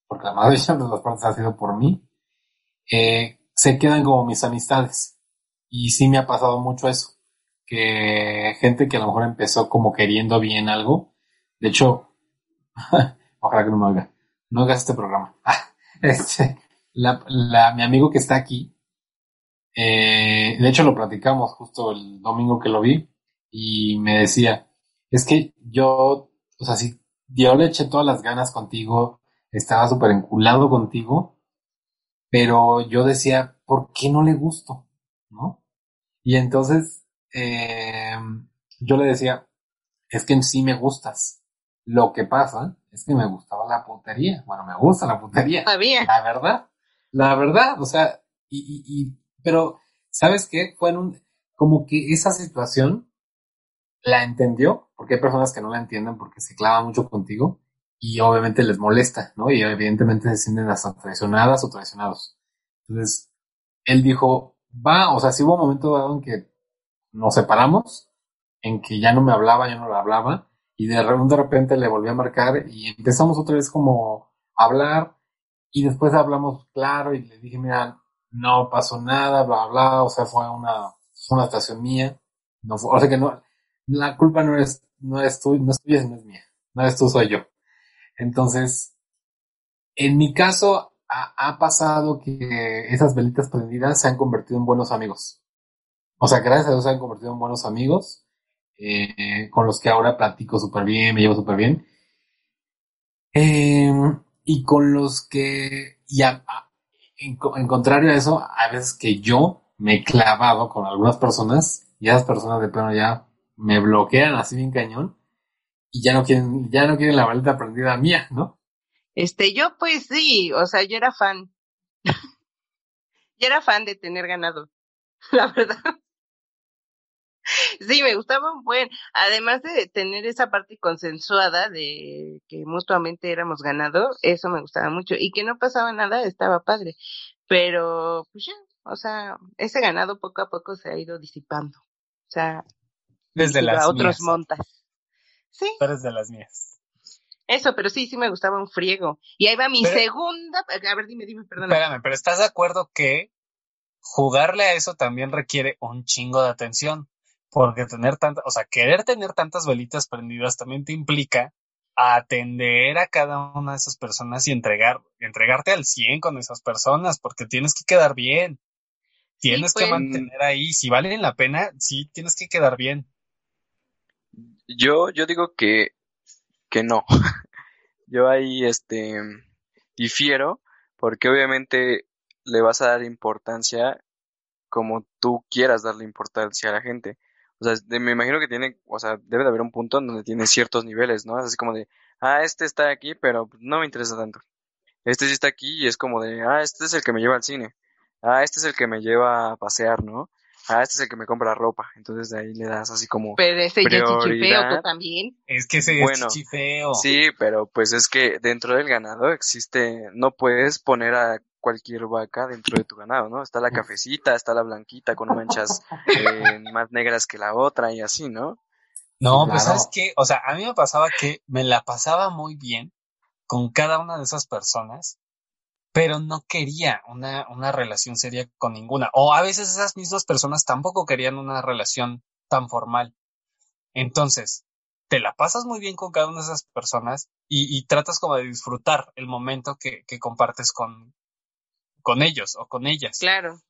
porque la mayoría de las partes ha sido por mí, eh, se quedan como mis amistades. Y sí me ha pasado mucho eso, que gente que a lo mejor empezó como queriendo bien algo, de hecho, ojalá que no me no hagas este programa. Este, mi amigo que está aquí, eh, de hecho lo platicamos justo el domingo que lo vi y me decía, es que yo, o sea, si yo le eché todas las ganas contigo, estaba súper enculado contigo, pero yo decía, ¿por qué no le gusto? ¿No? Y entonces eh, yo le decía, es que sí me gustas. Lo que pasa es que me gustaba la putería. Bueno, me gusta la putería. Todavía. La verdad. La verdad. O sea, y, y, y pero, ¿sabes qué? Fue en un, como que esa situación la entendió, porque hay personas que no la entienden porque se clavan mucho contigo y obviamente les molesta, ¿no? Y evidentemente se sienten hasta traicionadas o traicionados. Entonces, él dijo, va, o sea, sí hubo un momento dado en que nos separamos, en que ya no me hablaba, ya no le hablaba, y de repente, le volví a marcar y empezamos otra vez como a hablar, y después hablamos claro y le dije, mira, no pasó nada, bla, bla, o sea, fue una, una estación mía, no fue, o sea que no, la culpa no es, no es tuya, no es tuya, es mía, no es tú, soy yo. Entonces, en mi caso, ha, pasado que esas velitas prendidas se han convertido en buenos amigos. O sea, gracias a Dios se han convertido en buenos amigos, eh, con los que ahora platico súper bien, me llevo súper bien. Eh, y con los que, y a- a- en, en contrario a eso, a veces que yo me he clavado con algunas personas y esas personas de plano ya me bloquean así bien cañón y ya no quieren, ya no quieren la velita prendida mía, ¿no? Este, yo pues sí, o sea, yo era fan. yo era fan de tener ganado, la verdad. Sí, me gustaba un buen, además de tener esa parte consensuada de que mutuamente éramos ganado, eso me gustaba mucho y que no pasaba nada, estaba padre. Pero, pues ya, o sea, ese ganado poco a poco se ha ido disipando. O sea, Desde las a otros mías. montas. Sí, Tú eres de las mías. eso, pero sí, sí me gustaba un friego. Y ahí va mi Pero- segunda, a ver, dime, dime, perdona. Espérame, pero ¿estás de acuerdo que jugarle a eso también requiere un chingo de atención? Porque tener tanta, o sea, querer tener tantas velitas prendidas también te implica atender a cada una de esas personas y entregar, entregarte al 100 con esas personas, porque tienes que quedar bien. Sí, Tienes pues. que mantener ahí, si valen la pena, sí, tienes que quedar bien. Yo, yo digo que, que no. Yo ahí, este, difiero, porque obviamente le vas a dar importancia como tú quieras darle importancia a la gente. O sea, me imagino que tiene, o sea, debe de haber un punto en donde tiene ciertos niveles, ¿no? Así como de, ah, este está aquí, pero no me interesa tanto. Este sí está aquí y es como de, ah, este es el que me lleva al cine. Ah, este es el que me lleva a pasear, ¿no? Ah, este es el que me compra ropa. Entonces de ahí le das así como, Pero ese ya es chichifeo, prioridad. tú también. Es que ese Bueno, es chichifeo. Sí, pero pues es que dentro del ganado existe, no puedes poner a cualquier vaca dentro de tu ganado, ¿no? Está la cafecita, está la blanquita con manchas eh, más negras que la otra y así, ¿no? No, pues sabes qué, o sea, a mí me pasaba que me la pasaba muy bien con cada una de esas personas, pero no quería una, una relación seria con ninguna. O a veces esas mismas personas tampoco querían una relación tan formal. Entonces, te la pasas muy bien con cada una de esas personas y, y tratas como de disfrutar el momento que, que compartes con, con ellos o con ellas. Claro.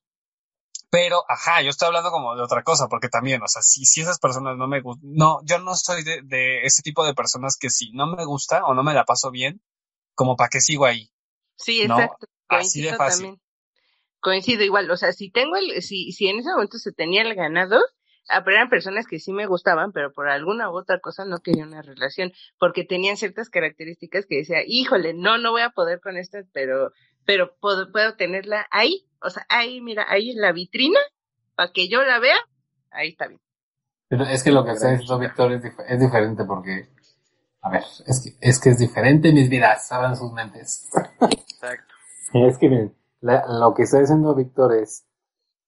Pero, ajá, yo estoy hablando como de otra cosa, porque también, o sea, si, si esas personas no me gustan, no, yo no soy de, de ese tipo de personas que si no me gusta o no me la paso bien, como para qué sigo ahí. Sí, ¿no? exacto. Así de Coincido fácil. también. Coincido igual. O sea, si tengo el, si, si en ese momento se tenía el ganado, ah, pero eran personas que sí me gustaban, pero por alguna u otra cosa no quería una relación, porque tenían ciertas características que decía, híjole, no, no voy a poder con esta, pero, pero puedo, puedo tenerla ahí. O sea, ahí, mira, ahí en la vitrina, para que yo la vea, ahí está bien. Pero es que lo que está diciendo Víctor es, dif- es diferente porque, a ver, es que, es que es diferente mis vidas, abran sus mentes. Exacto. Es que miren, la- lo que está diciendo Víctor es,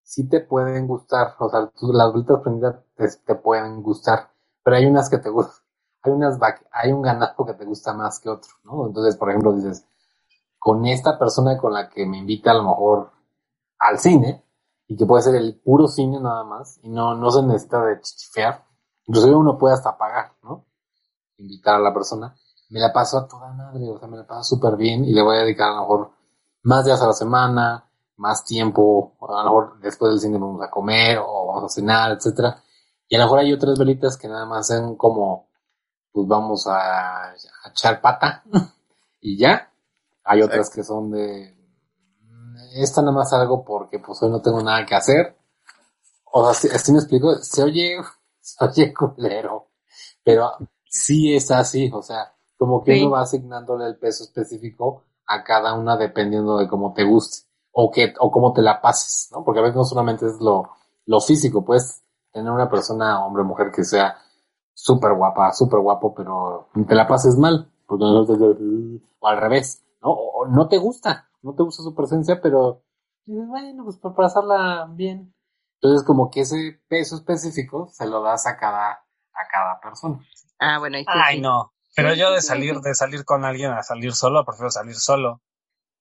sí te pueden gustar, o sea, tú- las bolitas prendidas te, te pueden gustar, pero hay unas que te gustan, hay unas vac- hay un ganado que te gusta más que otro, ¿no? Entonces, por ejemplo, dices, con esta persona con la que me invita a lo mejor al cine, y que puede ser el puro cine nada más, y no, no se necesita de chichifear, inclusive uno puede hasta pagar. Invitar a la persona, me la paso a toda madre, o sea, me la paso súper bien, y le voy a dedicar a lo mejor más días a la semana, más tiempo, a lo mejor después del cine vamos a comer o vamos a cenar, etcétera. Y a lo mejor hay otras velitas que nada más hacen como, pues vamos a, a echar pata y ya. Hay otras que son de, "Mm, esta nada más algo porque pues hoy no tengo nada que hacer. O sea, así, así me explico, se oye, se oye culero, pero sí es así, o sea, como que Sí. uno va asignándole el peso específico a cada una dependiendo de cómo te guste o que o cómo te la pases, ¿no? Porque a veces no solamente es lo, lo físico, puedes tener una persona, hombre o mujer, que sea súper guapa, súper guapo, pero te la pases mal, porque no te- o al revés, ¿no? O, o no te gusta, no te gusta su presencia, pero dices, bueno, pues para pasarla bien. Entonces, como que ese peso específico se lo das a cada, a cada persona. Ah, bueno, Ay, sí. no. Pero Sí, yo de salir, sí. de salir con alguien a salir solo, prefiero salir solo.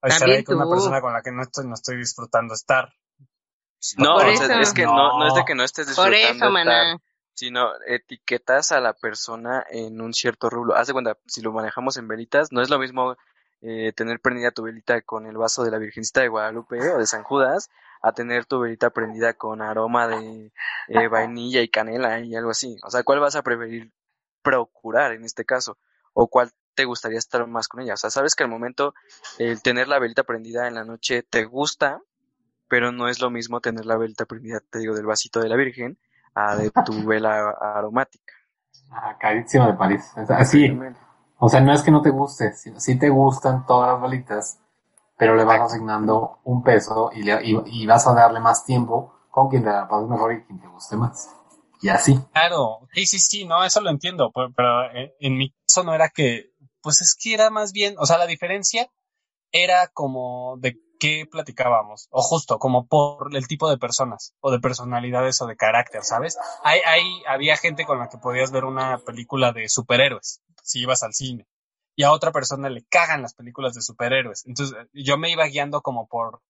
A estar ahí con una persona con la que no estoy, no estoy disfrutando estar. No, Por o sea, eso. es que no, no es de que no estés Por disfrutando eso, estar, maná. sino etiquetas a la persona en un cierto rublo. Haz de cuenta, si lo manejamos en velitas, no es lo mismo eh, tener prendida tu velita con el vaso de la Virgencita de Guadalupe o de San Judas, a tener tu velita prendida con aroma de eh, vainilla y canela y algo así. O sea, ¿cuál vas a preferir procurar en este caso? ¿O cuál te gustaría estar más con ella? O sea, sabes que al momento el tener la velita prendida en la noche te gusta, pero no es lo mismo tener la velita prendida, te digo, del vasito de la Virgen a de tu vela aromática. Ajá, carísimo de París. Así. O sea, no es que no te guste, sino sí te gustan todas las velitas, pero le vas asignando un peso y, le- y, y vas a darle más tiempo con quien te la pases mejor y quien te guste más. Claro, sí, sí, sí, no, eso lo entiendo, pero, en, en mi caso no era que, pues es que era más bien, o sea, la diferencia era como de qué platicábamos, o justo como por el tipo de personas, o de personalidades o de carácter, ¿sabes? Hay, hay, había gente con la que podías ver una película de superhéroes, si ibas al cine, y a otra persona le cagan las películas de superhéroes, entonces yo me iba guiando como por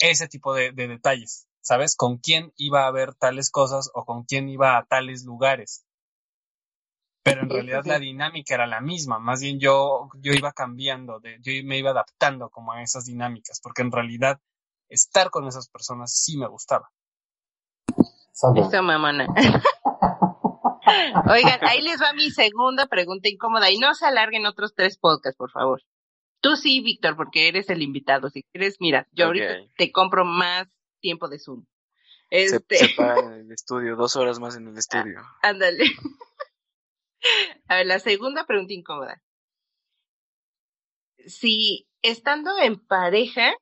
ese tipo de detalles, ¿sabes? Con quién iba a ver tales cosas o con quién iba a tales lugares. Pero en realidad la dinámica era la misma, más bien yo, yo iba cambiando, de, yo me iba adaptando como a esas dinámicas, porque en realidad estar con esas personas sí me gustaba. Eso, mamona. Oigan, ahí les va mi segunda pregunta incómoda y no se alarguen otros tres podcasts, por favor. Tú sí, Víctor, porque eres el invitado. Si quieres, mira, yo ahorita te compro más tiempo de Zoom. Se, Este, se paga en el estudio, dos horas más en el estudio. ándale. A ver, la segunda pregunta incómoda. Si estando en pareja,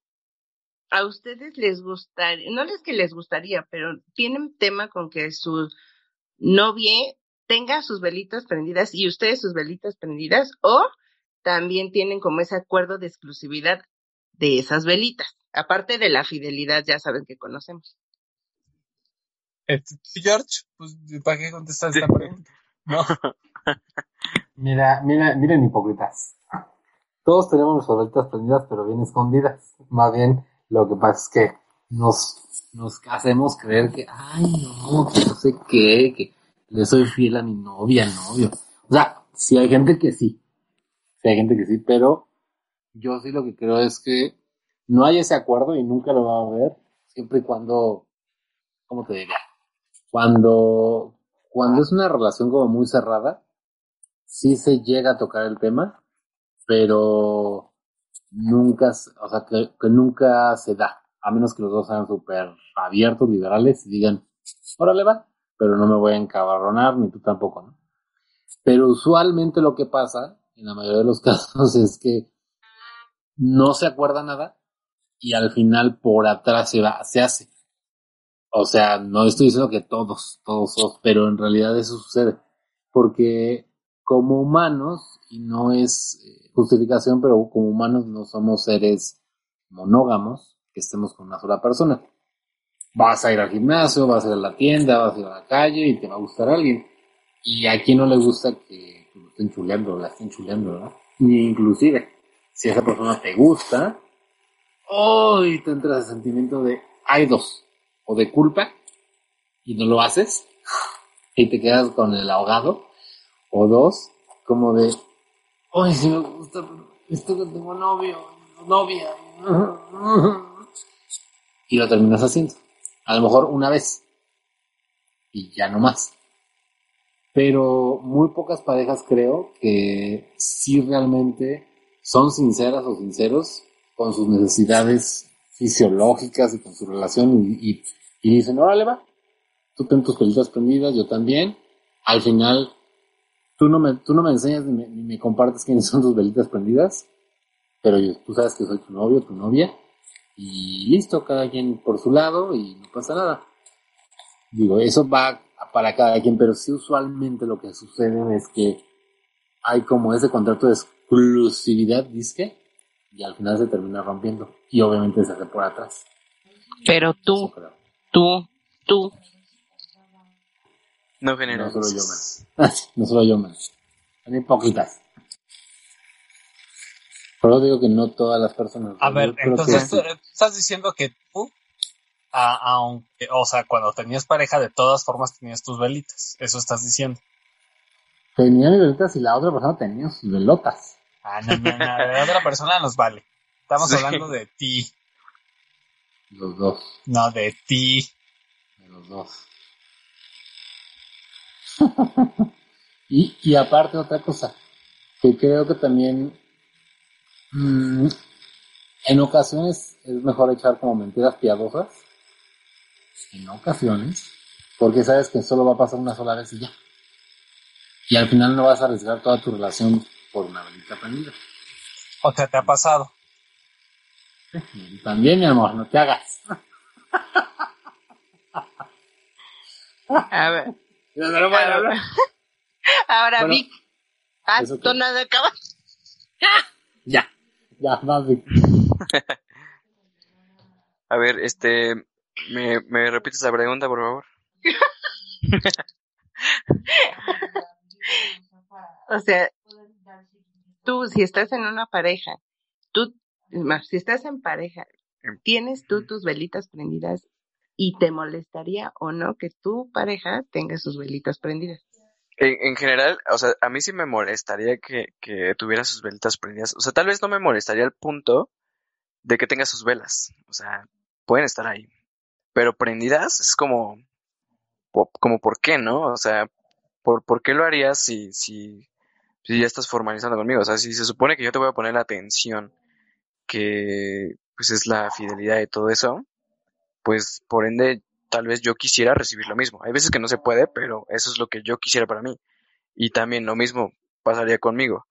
a ustedes les gustaría, no es que les gustaría, pero tienen tema con que su novia tenga sus velitas prendidas y ustedes sus velitas prendidas, o también tienen como ese acuerdo de exclusividad de esas velitas, aparte de la fidelidad, ya saben que conocemos. Este, George, pues, ¿para qué contestas esta pregunta? No. Mira, mira, miren hipócritas. Todos tenemos nuestras velitas prendidas, pero bien escondidas. Más bien, lo que pasa es que nos, nos hacemos creer que, ay, no, que no sé qué, que le soy fiel a mi novia, novio. O sea, sí hay gente que sí. Sí hay gente que sí, pero yo sí lo que creo es que no hay ese acuerdo y nunca lo va a haber, siempre y cuando, ¿cómo te diría? Cuando, cuando es una relación como muy cerrada, sí se llega a tocar el tema, pero nunca, o sea, que, nunca se da, a menos que los dos sean súper abiertos, liberales y digan, órale va, pero no me voy a encabarronar, ni tú tampoco, ¿no? Pero usualmente lo que pasa, en la mayoría de los casos, es que no se acuerda nada y al final por atrás se va, se hace. O sea, no estoy diciendo que todos, todos, pero en realidad eso sucede. Porque como humanos, y no es eh, justificación, pero como humanos no somos seres monógamos que estemos con una sola persona. Vas a ir al gimnasio, vas a ir a la tienda, vas a ir a la calle y te va a gustar alguien. Y a quien no le gusta que lo estén chuleando, la estén chuleando, ¿no? Ni inclusive, si esa persona te gusta, hoy te entra ese sentimiento de, hay dos, o de culpa, y no lo haces, y te quedas con el ahogado, o dos, como de, ay, sí me gusta, esto que tengo novio, novia, y lo terminas haciendo. A lo mejor una vez, y ya no más. Pero muy pocas parejas creo que sí realmente son sinceras o sinceros con sus necesidades fisiológicas y con su relación y, y, y dicen, órale va, tú ten tus pelitas prendidas, yo también. Al final, tú no me, tú no me enseñas ni me, ni me compartes quiénes son tus velitas prendidas, pero yo- tú sabes que soy tu novio, tu novia, y listo, cada quien por su lado y no pasa nada. Digo, eso va para cada quien, pero sí usualmente lo que sucede es que hay como ese contrato de exclusividad, disque, y al final se termina rompiendo. Y obviamente se hace por atrás. Pero tú, tú, tú. No No general. solo yo, man. no solo yo, man. Hay poquitas. Pero digo que no todas las personas. A ver, entonces tú- estás diciendo que tú, a- aunque, o sea, cuando tenías pareja, de todas formas tenías tus velitas. Eso estás diciendo. tenía mis velitas y la otra persona tenía sus velotas. Ah, no, no, no, de otra persona nos vale. Estamos Sí. hablando de ti, Los dos. no de ti. De los dos. y, y aparte otra cosa, que creo que también mm, en ocasiones es mejor echar como mentiras piadosas, en ocasiones, porque sabes que solo va a pasar una sola vez y ya. Y al final no vas a arriesgar toda tu relación por una velita prendida. O sea, te ha pasado. También, mi amor, no te hagas. A ver. No, no, no. Ahora, Bueno, Vic, haz eso que- tonada acaba. Ya, ya, más Vic. A ver, este, ¿me, me repites la pregunta, por favor? O sea, tú, si estás en una pareja, tú, si estás en pareja, ¿tienes tú tus velitas prendidas y te molestaría o no que tu pareja tenga sus velitas prendidas? En, en general, o sea, a mí sí me molestaría que, que tuviera sus velitas prendidas. O sea, tal vez no me molestaría al punto de que tenga sus velas. O sea, pueden estar ahí. Pero prendidas es como, como ¿por qué, no? O sea, ¿por, por qué lo harías si, si, si ya estás formalizando conmigo? O sea, si se supone que yo te voy a poner la atención que, pues es la fidelidad y todo eso, pues por ende, tal vez yo quisiera recibir lo mismo. Hay veces que no se puede, pero eso es lo que yo quisiera para mí. Y también lo mismo pasaría conmigo.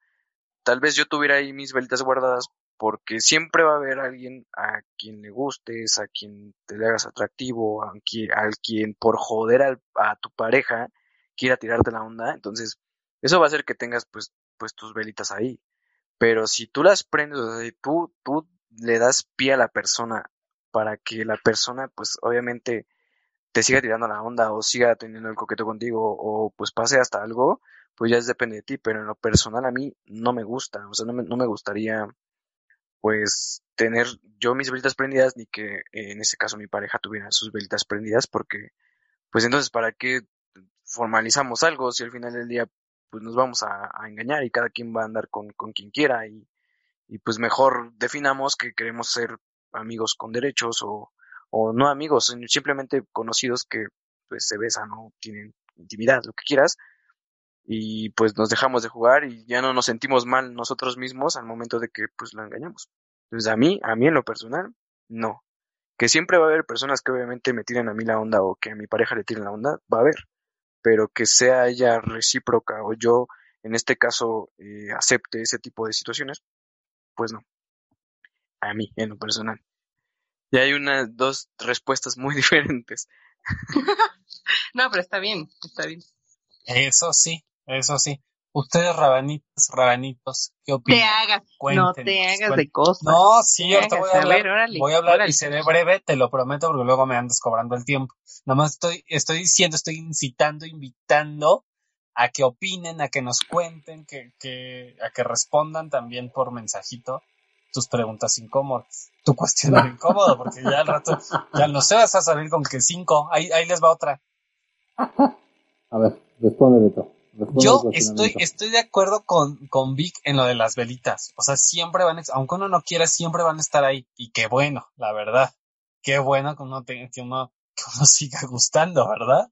Tal vez yo tuviera ahí mis velitas guardadas porque siempre va a haber alguien a quien le gustes, a quien te le hagas atractivo, a quien, al quien por joder al- a tu pareja quiera tirarte la onda. Entonces, eso va a hacer que tengas pues, pues tus velitas ahí. Pero si tú las prendes, o sea, si tú, tú le das pie a la persona para que la persona, pues obviamente te siga tirando la onda o siga teniendo el coqueto contigo o pues pase hasta algo, pues ya depende de ti, pero en lo personal a mí no me gusta, o sea, no me, no me gustaría pues tener yo mis velitas prendidas ni que eh, en ese caso mi pareja tuviera sus velitas prendidas porque pues entonces para qué formalizamos algo si al final del día pues nos vamos a, engañar y cada quien va a andar con, con quien quiera y, y pues mejor definamos que queremos ser amigos con derechos o, o no amigos, simplemente conocidos que pues se besan o tienen intimidad, lo que quieras, y pues nos dejamos de jugar y ya no nos sentimos mal nosotros mismos al momento de que pues la engañamos. Entonces a mí, a mí en lo personal, no. Que siempre va a haber personas que obviamente me tiren a mí la onda o que a mi pareja le tiren la onda, va a haber, pero que sea ella recíproca o yo en este caso eh, acepte ese tipo de situaciones, pues no. A mí, en lo personal. Y hay unas dos respuestas muy diferentes. No, pero está bien, está bien. Eso sí, eso sí. Ustedes, rabanitos, rabanitos, ¿qué Te opinan? hagas, no Cuéntenos, te hagas de cosas. No, sí, te ahorita voy a hagas. A hablar, ver, órale, voy a hablar órale. y seré breve, te lo prometo, porque luego me andas cobrando el tiempo. Nomás estoy, estoy diciendo, estoy incitando, invitando a que opinen, a que nos cuenten, que, que, a que respondan también por mensajito tus preguntas incómodas, tu cuestionario incómodo, porque ya al rato, ya no sé, vas a salir con que cinco, ahí, ahí les va otra. A ver, responde Beto. Yo estoy, estoy de acuerdo con, con Vic en lo de las velitas. O sea, siempre van, a, aunque uno no quiera, siempre van a estar ahí. Y qué bueno, la verdad. Qué bueno que uno, te- que uno, que uno siga gustando, ¿verdad?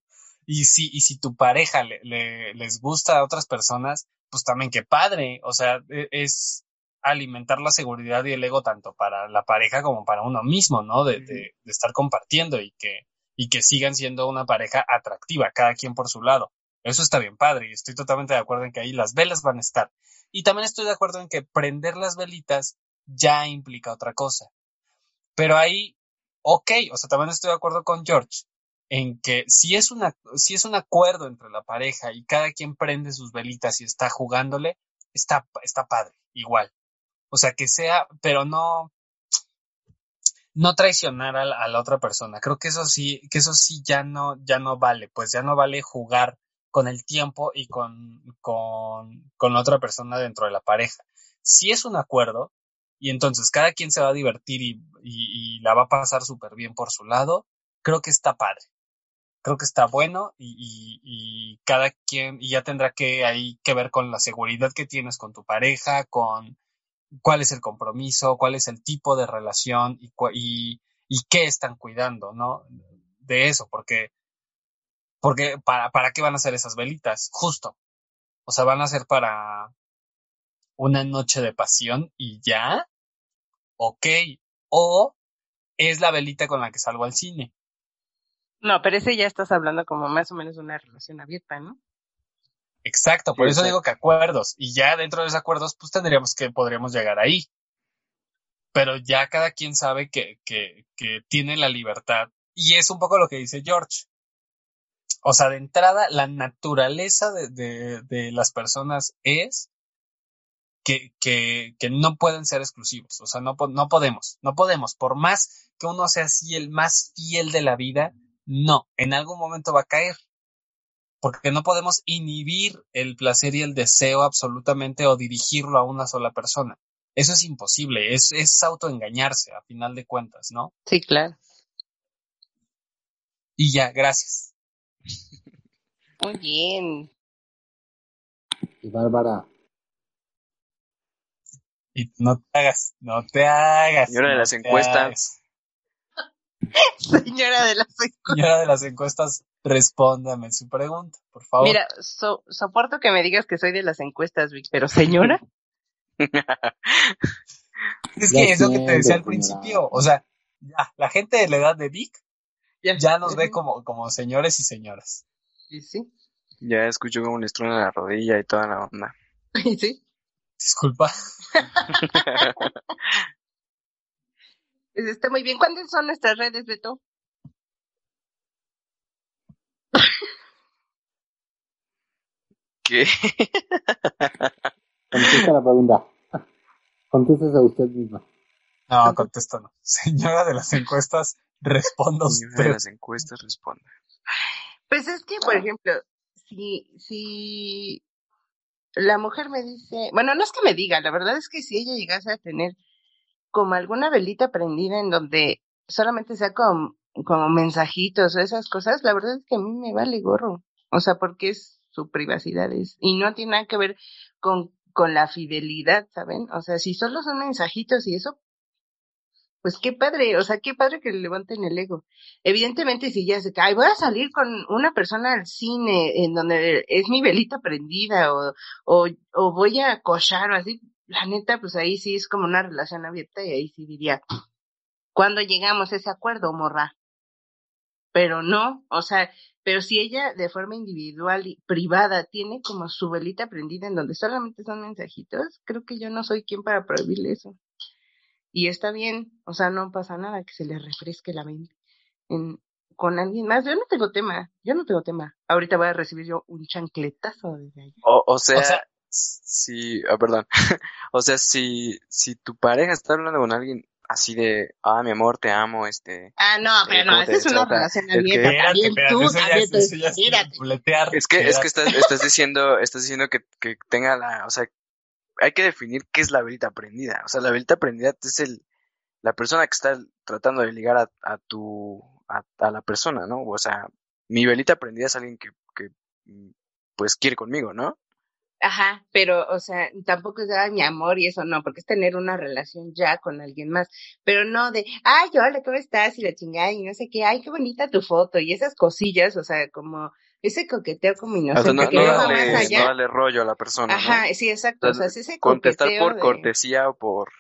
Y si, y si tu pareja le, le- les gusta a otras personas, pues también qué padre. O sea, e- es alimentar la seguridad y el ego tanto para la pareja como para uno mismo, ¿no? De, de, de estar compartiendo y que, y que sigan siendo una pareja atractiva, cada quien por su lado. Eso está bien padre y estoy totalmente de acuerdo en que ahí las velas van a estar. Y también estoy de acuerdo en que prender las velitas ya implica otra cosa. Pero ahí, ok, o sea, también estoy de acuerdo con George en que si es una, si es un acuerdo entre la pareja y cada quien prende sus velitas y está jugándole, está, está padre, igual. O sea, que sea, pero no, no traicionar a la, a la otra persona. Creo que eso sí, que eso sí ya no, ya no vale, pues ya no vale jugar con el tiempo y con, con, con otra persona dentro de la pareja. Si es un acuerdo, y entonces cada quien se va a divertir y, y, la va a pasar súper bien por su lado, creo que está padre. Creo que está bueno y, y, cada quien, y ya tendrá que ahí que ver con la seguridad que tienes con tu pareja, con cuál es el compromiso, cuál es el tipo de relación y, y, y qué están cuidando, ¿no? De eso, porque, porque para, ¿para qué van a ser esas velitas? Justo. O sea, van a ser para una noche de pasión y ya, ok. O es la velita con la que salgo al cine. No, pero ese ya estás hablando como más o menos de una relación abierta, ¿no? Exacto, por Sí, eso digo que acuerdos. Y ya dentro de esos acuerdos, pues tendríamos que, podríamos llegar ahí. Pero ya cada quien sabe que, que, que tiene la libertad. Y es un poco lo que dice George. O sea, de entrada, la naturaleza de, de, de las personas es que, que, que no pueden ser exclusivos. O sea, no, no podemos, no podemos. Por más que uno sea así el más fiel de la vida, no, en algún momento va a caer. Porque no podemos inhibir el placer y el deseo absolutamente o dirigirlo a una sola persona. Eso es imposible, es, es autoengañarse a final de cuentas, ¿no? Sí, claro. Y ya, gracias. Muy bien. Y Bárbara, Y no te hagas, no te hagas. Señora de no las encuestas. Señora de las Señora de las encuestas, respóndame su pregunta, por favor. Mira, so- soporto que me digas que soy de las encuestas, Vic, pero señora, es ya que es lo que te decía al señora. principio, o sea, ya, la gente de la edad de Vic ya, ya nos ve como, como señores y señoras. Y sí, Ya escucho como un estruendo en la rodilla y toda la onda. y sí. Disculpa. Pues está muy bien. ¿Cuáles son nuestras redes, Beto? ¿Qué? contesta la pregunta. Contéstese a usted misma. No, contesto no. Señora de las encuestas, responda usted. las encuestas responde. Pues es que, por ejemplo, si, si la mujer me dice, bueno, no es que me diga, la verdad es que si ella llegase a tener como alguna velita prendida en donde solamente sea como, como mensajitos o esas cosas, la verdad es que a mí me vale gorro. O sea, porque es su privacidad es, y no tiene nada que ver con, con la fidelidad, ¿saben? O sea, si solo son mensajitos y eso, pues qué padre, o sea, qué padre que le levanten el ego. Evidentemente, si ya se cae, voy a salir con una persona al cine en donde es mi velita prendida o, o, o voy a cochar o así, la neta, pues ahí sí es como una relación abierta y ahí sí diría, ¿cuándo llegamos a ese acuerdo, morra? Pero no, o sea, pero si ella de forma individual y privada tiene como su velita prendida en donde solamente son mensajitos, creo que yo no soy quien para prohibirle eso. Y está bien, o sea, no pasa nada que se le refresque la mente en, con alguien más. Yo no tengo tema, yo no tengo tema. Ahorita voy a recibir yo un chancletazo desde allá. O, o sea, O sea- si, ah, perdón. o sea, si, si tu pareja está hablando con alguien así de, ah, mi amor, te amo, este. Ah, no, pero Eh, no, ¿cómo esa es una relación Es que- abierta. También espérate, tú, también es, tú, que, es que estás, estás diciendo, estás diciendo que, que tenga la, o sea, hay que definir qué es la velita prendida. O sea, la velita prendida es el, la persona que está tratando de ligar a, tu, a, la persona, ¿no? O sea, mi velita prendida es alguien que, que, pues quiere conmigo, ¿no? Ajá, pero, o sea, tampoco es, mi amor y eso no, porque es tener una relación ya con alguien más, pero no de, ay, hola, ¿cómo estás? Y la chingada y no sé qué, ay, qué bonita tu foto y esas cosillas, o sea, como ese coqueteo como O sea, inocente, no, que no darle, más allá. no darle rollo a la persona, ¿no? Ajá, sí, exacto, o sea, es ese Contestar por de- cortesía o por,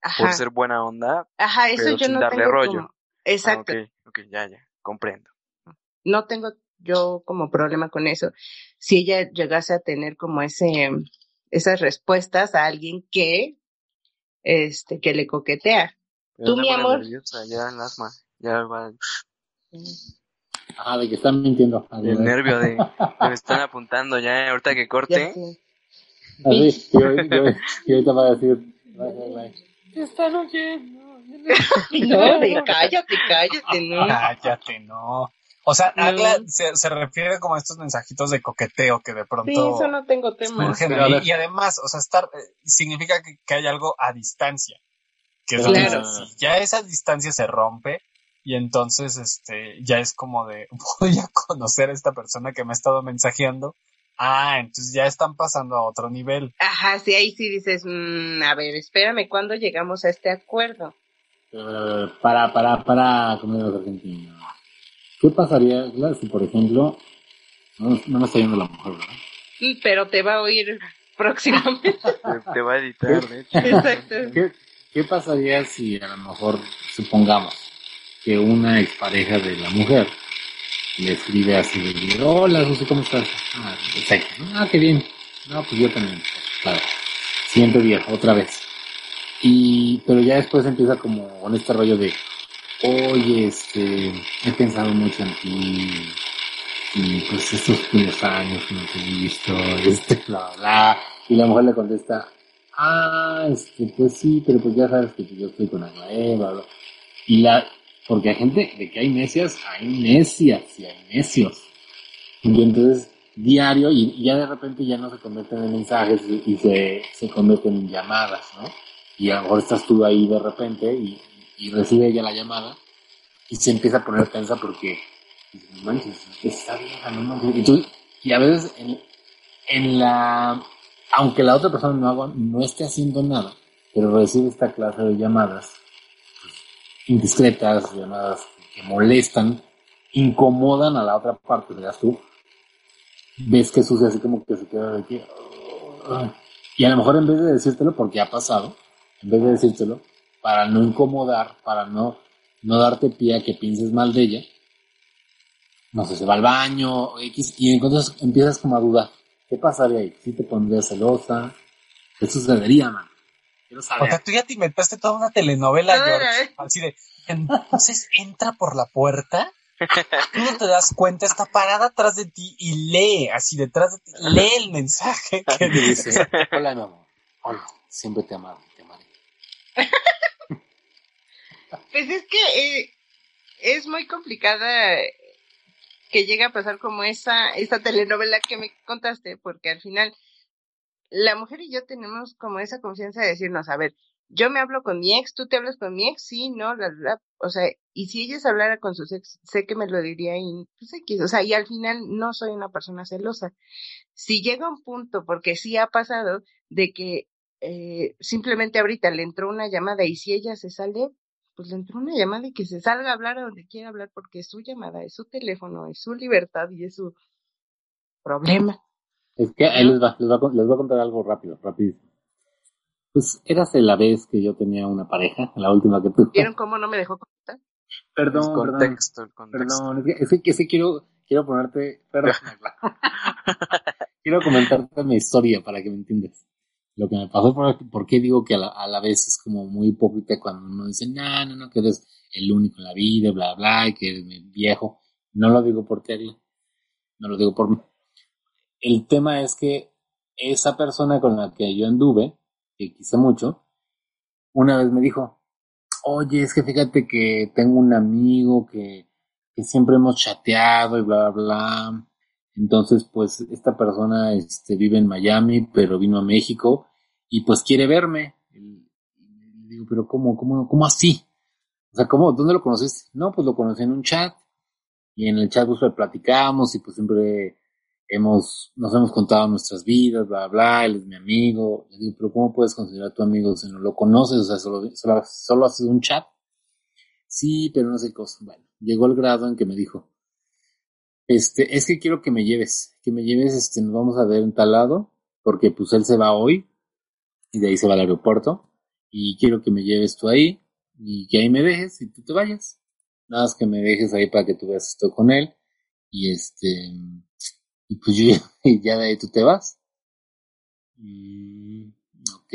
Ajá, por ser buena onda. ajá, eso pero yo sin no darle tengo rollo. como, Ah, exacto, ok, ok, ya, ya, comprendo. no tengo yo como problema con eso. Si ella llegase a tener como ese, esas respuestas a alguien que, este, que le coquetea. Pero Tú, mi amor. ya el asma, ya va Ah, de que están mintiendo. A ver, el nervio de, me están apuntando ya, ahorita que corte. Así, y, ahorita va a decir. Te están oyendo. No, de cállate, cállate, no. Cállate, no. O sea, No. Agla se, se refiere como a estos mensajitos de coqueteo que de pronto Sí, eso no tengo tema. Y además, o sea, estar eh, significa que, que hay algo a distancia. Que es Claro. lo que dices, si ya esa distancia se rompe y entonces este ya es como de voy a conocer a esta persona que me ha estado mensajeando. Ah, entonces ya están pasando a otro nivel. Ajá, sí, ahí sí dices, mm, a ver, espérame, ¿cuándo llegamos a este acuerdo? Eh, para, para, para, argentinos. ¿Qué pasaría, claro, si por ejemplo, no, no me está yendo la mujer, ¿verdad? Mm, Pero te va a oír próximamente. Te, te va a editar, de hecho. Exacto. ¿Qué, ¿Qué pasaría si a lo mejor, supongamos, que una expareja de la mujer le escribe así de, hola, Susi, ¿cómo estás? Ah. Ah, qué bien. No, pues yo también. Claro. Siguiente día, otra vez. Y, pero ya después empieza como con este rollo de, oye, este, he pensado mucho en ti. Y pues estos primeros años que no te he visto, este, bla, bla. Y la mujer le contesta, ah, este, pues sí, pero pues ya sabes que yo estoy con Aglaé, bla, bla. Y la, porque hay gente, de que hay necias, hay necias y hay necios. Y entonces, diario, y, y ya de repente ya no se convierten en mensajes y, y se, se convierten en llamadas, ¿no? Y a lo mejor estás tú ahí de repente y, y recibe ella la llamada y se empieza a poner tensa porque, no manches, está vieja, no manches. Y, tú, y a veces en, en la, aunque la otra persona no, haga, no esté haciendo nada, pero recibe esta clase de llamadas indiscretas, llamadas que molestan, incomodan a la otra parte, ¿verdad tú? Ves que sucede así como que se queda de que... Y a lo mejor en vez de decírtelo, porque ha pasado, en vez de decírtelo, para no incomodar, para no, no darte pie a que pienses mal de ella, no sé, se va al baño, X, y entonces empiezas como a dudar. ¿Qué pasaría ahí? ¿Sí te pondrías celosa? ¿Qué sucedería, man? Quiero O sea, tú ya te inventaste toda una telenovela, George. Así de, entonces entra por la puerta, tú no te das cuenta, está parada atrás de ti y lee, así detrás de ti, lee el mensaje que dice. hola, mi amor. Hola, siempre te amaré, te amaré. Pues es que eh, es muy complicada que llegue a pasar como esa, esa telenovela que me contaste, porque al final la mujer y yo tenemos como esa confianza de decirnos, a ver, yo me hablo con mi ex, tú te hablas con mi ex, sí, no, la, la, o sea, y si ella se hablara con sus ex, sé que me lo diría y pues X, o sea, y al final no soy una persona celosa. Si llega un punto, porque sí ha pasado, de que eh, simplemente ahorita le entró una llamada y si ella se sale, pues le entró una llamada y que se salga a hablar a donde quiera hablar porque es su llamada, es su teléfono, es su libertad y es su problema. Es que ahí les va, les va, les voy a contar algo rápido, rapidísimo. Pues érase la vez que yo tenía una pareja, la última que tuve. ¿Vieron cómo no me dejó contar? El Perdón, perdón, contexto, el contexto. perdón, es que, es que, es que quiero, quiero ponerte, perdón, quiero comentarte mi historia para que me entiendas. Lo que me pasó, por, por qué digo que a la, a la vez es como muy hipócrita cuando uno dice, no, no, no, que eres el único en la vida, bla, bla, y que eres mi viejo. No lo digo por ti, Ariel. no lo digo por mí. El tema es que esa persona con la que yo anduve, que quise mucho, una vez me dijo, oye, es que fíjate que tengo un amigo que, que siempre hemos chateado y bla, bla, bla. Entonces, pues, esta persona este, vive en Miami, pero vino a México y pues quiere verme. Y y digo, pero ¿cómo, cómo, cómo así? O sea, ¿cómo, ¿dónde lo conociste? No, pues lo conocí en un chat. Y en el chat pues platicamos y pues siempre hemos, nos hemos contado nuestras vidas, bla, bla, él es mi amigo. Le digo, pero ¿cómo puedes considerar a tu amigo si no lo conoces? O sea, solo, solo, solo ha un chat. Sí, pero no sé cosa. Bueno, llegó el grado en que me dijo, este, es que quiero que me lleves, que me lleves, este, nos vamos a ver en tal lado, porque pues él se va hoy, y de ahí se va al aeropuerto, y quiero que me lleves tú ahí, y que ahí me dejes, y tú te vayas. Nada más que me dejes ahí para que tú veas esto con él, y este, y pues yo, y ya de ahí tú te vas. Mm, ok.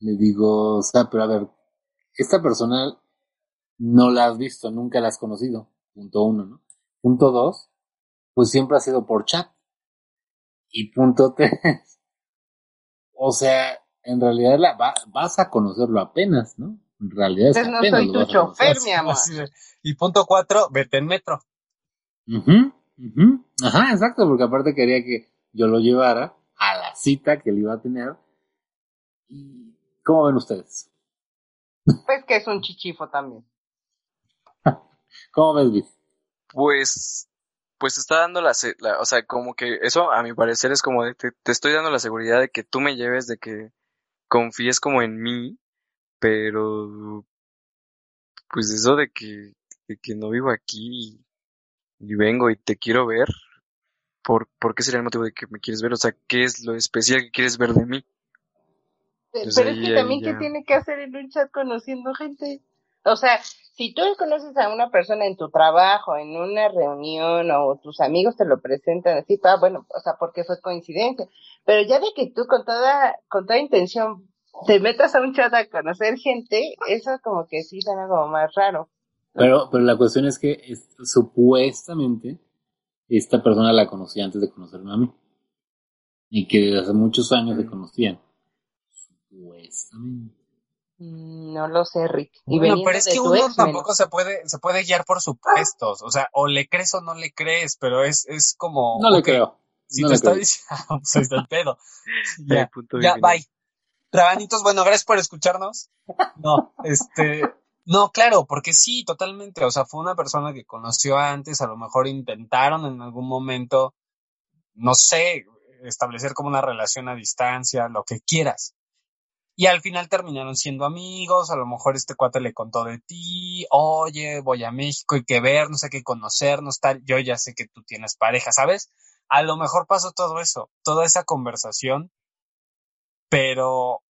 Le digo, o sea, pero a ver, esta persona no la has visto, nunca la has conocido. Punto uno, ¿no? Punto dos, pues siempre ha sido por chat. Y punto tres, o sea, en realidad la, va- vas a conocerlo apenas, ¿no? En realidad es que Entonces no apenas soy tu vas a chofer, mi amor. Y punto cuatro, vete en metro. Ajá, exacto, porque aparte quería que yo lo llevara a la cita que él iba a tener. ¿Y ¿Cómo ven ustedes? Pues que es un chichifo también. ¿Cómo ves, Vic? Pues, pues está dando la, se- la- o sea, como que eso a mi parecer es como de, te, te estoy dando la seguridad de que tú me lleves, de que confíes como en mí, pero, pues eso de que, de que no vivo aquí y, vengo y te quiero ver, ¿por, ¿por qué sería el motivo de que me quieres ver? O sea, ¿qué es lo especial que quieres ver de mí? Pero ahí- es que también, ya. ¿qué tiene que hacer en un chat conociendo gente? O sea, si tú conoces a una persona en tu trabajo, en una reunión, o tus amigos te lo presentan así, ah, bueno, o sea, porque fue coincidencia. Pero ya de que tú con toda, con toda intención te metas a un chat a conocer gente, eso como que sí suena como más raro. Pero, pero la cuestión es que es- supuestamente esta persona la conocía antes de conocerme a mí. Y que desde hace muchos años se conocían. Supuestamente. Mm, No lo sé, Rick. Y Bueno, pero es que uno ex, tampoco menos. se puede, se puede guiar por supuestos. O sea, o le crees o no le crees, pero es, es como. No le creo. Si no te le está diciendo, pues ahí está el pedo. Ya, ya, bye. Rabanitos, bueno, gracias por escucharnos. No, este, no, claro, porque sí, totalmente. O sea, fue una persona que conoció antes, a lo mejor intentaron en algún momento, no sé, establecer como una relación a distancia, lo que quieras. Y al final terminaron siendo amigos, a lo mejor este cuate le contó de ti, oye, voy a México, hay que vernos, hay que conocernos, tal, yo ya sé que tú tienes pareja, ¿sabes? A lo mejor pasó todo eso, toda esa conversación, pero,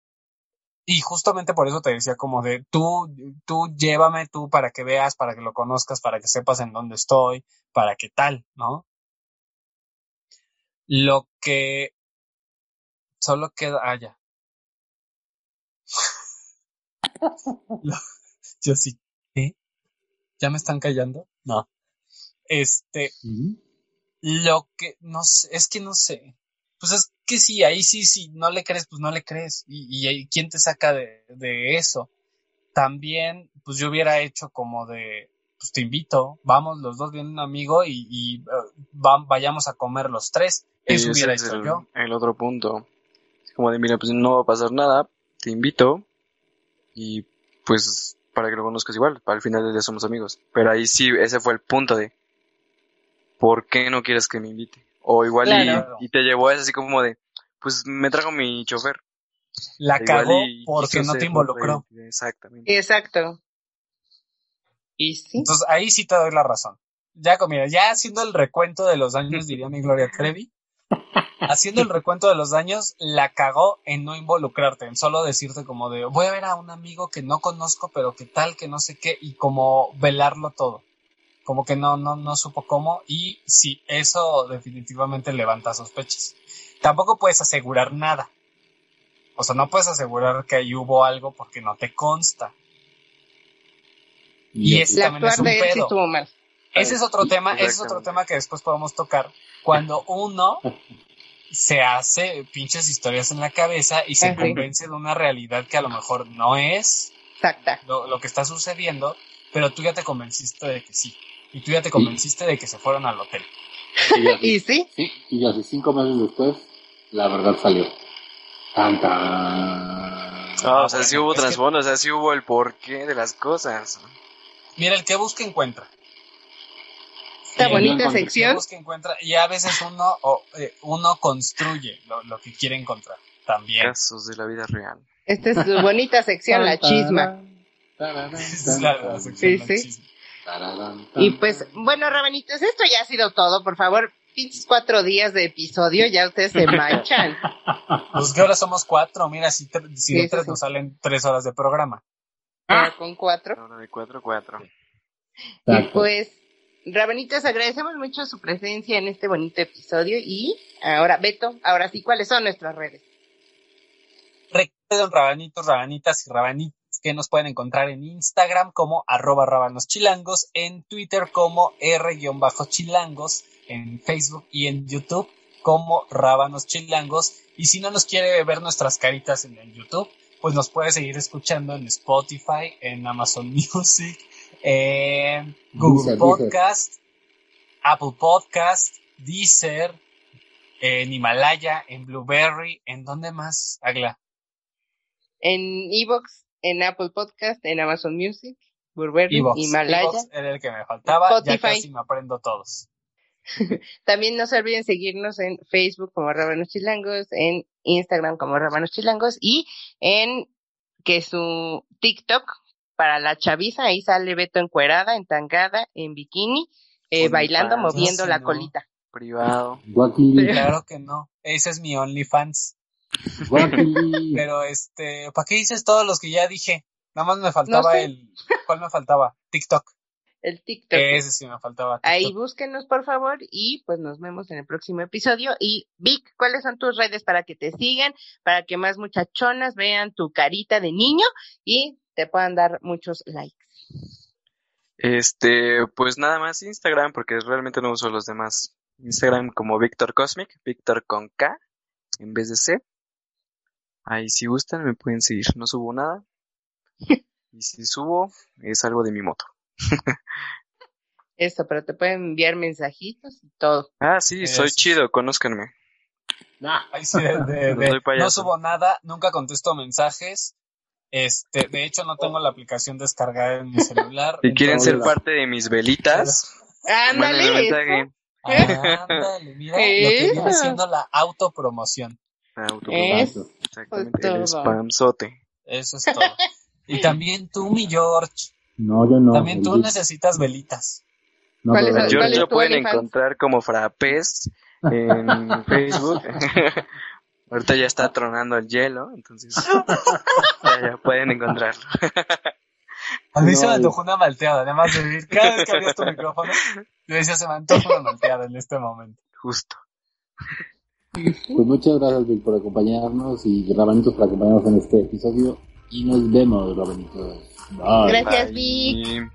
y justamente por eso te decía como de, tú, tú llévame tú para que veas, para que lo conozcas, para que sepas en dónde estoy, para que tal, ¿no? Lo que solo queda, ah, ya. Lo- yo sí, ¿qué? ¿Ya me están callando? No. Este, lo que, no sé, es que no sé. Pues es que sí, ahí sí, sí, no le crees, pues no le crees. Y, y ¿quién te saca de, de eso? También, pues yo hubiera hecho como de, pues te invito, vamos los dos, viene un amigo y, y eh, va- vayamos a comer los tres. Eso hubiera hecho el, yo. el otro punto. Como de, mira, pues no va a pasar nada, te invito y pues para que lo conozcas igual, para el final del día somos amigos. Pero ahí sí, ese fue el punto de, ¿por qué no quieres que me invite? O igual y- Claro. y, te llevó a eso así como de, pues me trajo mi chofer. La cagó porque no te involucró. Exactamente. Exacto. Y sí. Entonces ahí sí te doy la razón. Ya, co- mira, ya haciendo el recuento de los daños, diría mi Gloria Trevi, haciendo el recuento de los daños, la cagó en no involucrarte, en solo decirte como de, voy a ver a un amigo que no conozco, pero que tal, que no sé qué, y como velarlo todo. Como que no, no, no supo cómo, y sí, eso definitivamente levanta sospechas. Tampoco puedes asegurar nada. O sea, no puedes asegurar que ahí hubo algo porque no te consta. Y es- La también es actuar un sí pedo. estuvo mal. Ese es otro tema, ese es otro tema que después podemos tocar. Cuando uno se hace pinches historias en la cabeza y se Ajá. convence de una realidad que a lo mejor no es lo, lo que está sucediendo, pero tú ya te convenciste de que sí. Y tú ya te convenciste de que se fueron al hotel. Y así, Y sí. sí, y así cinco meses después, la verdad salió. Tan, tan. Ah, o sea, sí hubo es que- trasfondo, o sea, sí hubo el porqué de las cosas. Mira, el que busca encuentra. Esta el bonita encontré- que sección. busca encuentra. Y a veces uno, o, eh, uno construye lo, lo que quiere encontrar. También. Casos de la vida real. Esta es su bonita sección, la chisma. Es la, la sección Sí, del sí. chisme. Y pues, bueno, Rabanitos, esto ya ha sido todo. Por favor, pinches cuatro días de episodio, ya ustedes se manchan. Pues que ahora somos cuatro, mira, si, tre- si Sí, de tres sí. nos salen tres horas de programa. Pero con cuatro. Ahora de 4 4. Y pues, Rabanitos, agradecemos mucho su presencia en este bonito episodio. Y ahora, Beto, ahora sí, ¿cuáles son nuestras redes? Recuerden, rabanitos, rabanitas y rabanitas que nos pueden encontrar en Instagram como arroba rabaноschilangos, en Twitter como r-chilangos, en Facebook y en YouTube como Rábanos Chilangos. Y si no nos quiere ver nuestras caritas en el YouTube, pues nos puedes seguir escuchando en Spotify, en Amazon Music, en Google Deezer, Podcast, Apple Podcast, Deezer, en Himalaya, en Blueberry, ¿en dónde más, Agla? En Evox, en Apple Podcast, en Amazon Music, Burberry, Evox. Himalaya. Evox era el que me faltaba, ya Spotify. casi me aprendo todos. También no se olviden seguirnos en Facebook como Rábanos Chilangos, en Instagram como Rábanos Chilangos y en que su TikTok para la chaviza, ahí sale Beto encuerada, entangada, en bikini, eh, bailando, moviendo la colita. Privado. Claro que no, ese es mi OnlyFans. Pero este, ¿para qué dices todos los que ya dije? Nada más me faltaba sé. el, ¿cuál me faltaba? TikTok. El TikTok. Ese sí me faltaba. Ahí búsquenos, por favor, y pues nos vemos en el próximo episodio. Y Vic, ¿cuáles son tus redes para que te sigan, para que más muchachonas vean tu carita de niño y te puedan dar muchos likes? Este, pues nada más Instagram, porque realmente no uso los demás. Instagram como Víctor Cosmic, Víctor con K en vez de C. Ahí si gustan me pueden seguir. No subo nada. Y si subo, es algo de mi moto. Esto, pero te pueden enviar mensajitos y todo. Ah, sí, soy chido, conózcanme. Nah, Ay, sí, de- de- No de- subo nada, nunca contesto mensajes. Este, de hecho no tengo la aplicación descargada en mi celular. Si quieren ser parte de mis velitas, Ándale. Ándale, mira lo que viene siendo la autopromoción. Es- Exactamente, el spamzote. Eso es todo. Y también tú, mi George, no, yo no. también tú necesitas velitas. no, ¿Cuál es es lo pueden OnlyFans? encontrar como Frapes en Facebook. Ahorita ya está tronando el hielo, entonces ya, ya pueden encontrarlo. A mí No, se me antojó una malteada, además de decir, cada vez que abrías tu micrófono, yo decía, se me antoja una malteada en este momento. Justo. Pues muchas gracias, Vic, por acompañarnos y Rabanitos por acompañarnos en este episodio. Y nos vemos, Rabanitos. Bye. Gracias. Vic.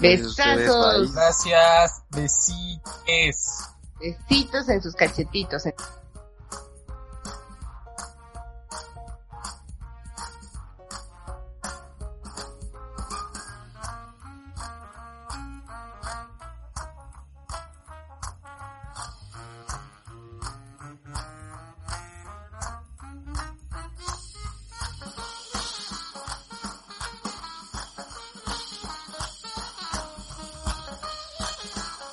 Besazos. Gracias, besitos. Besitos en sus cachetitos.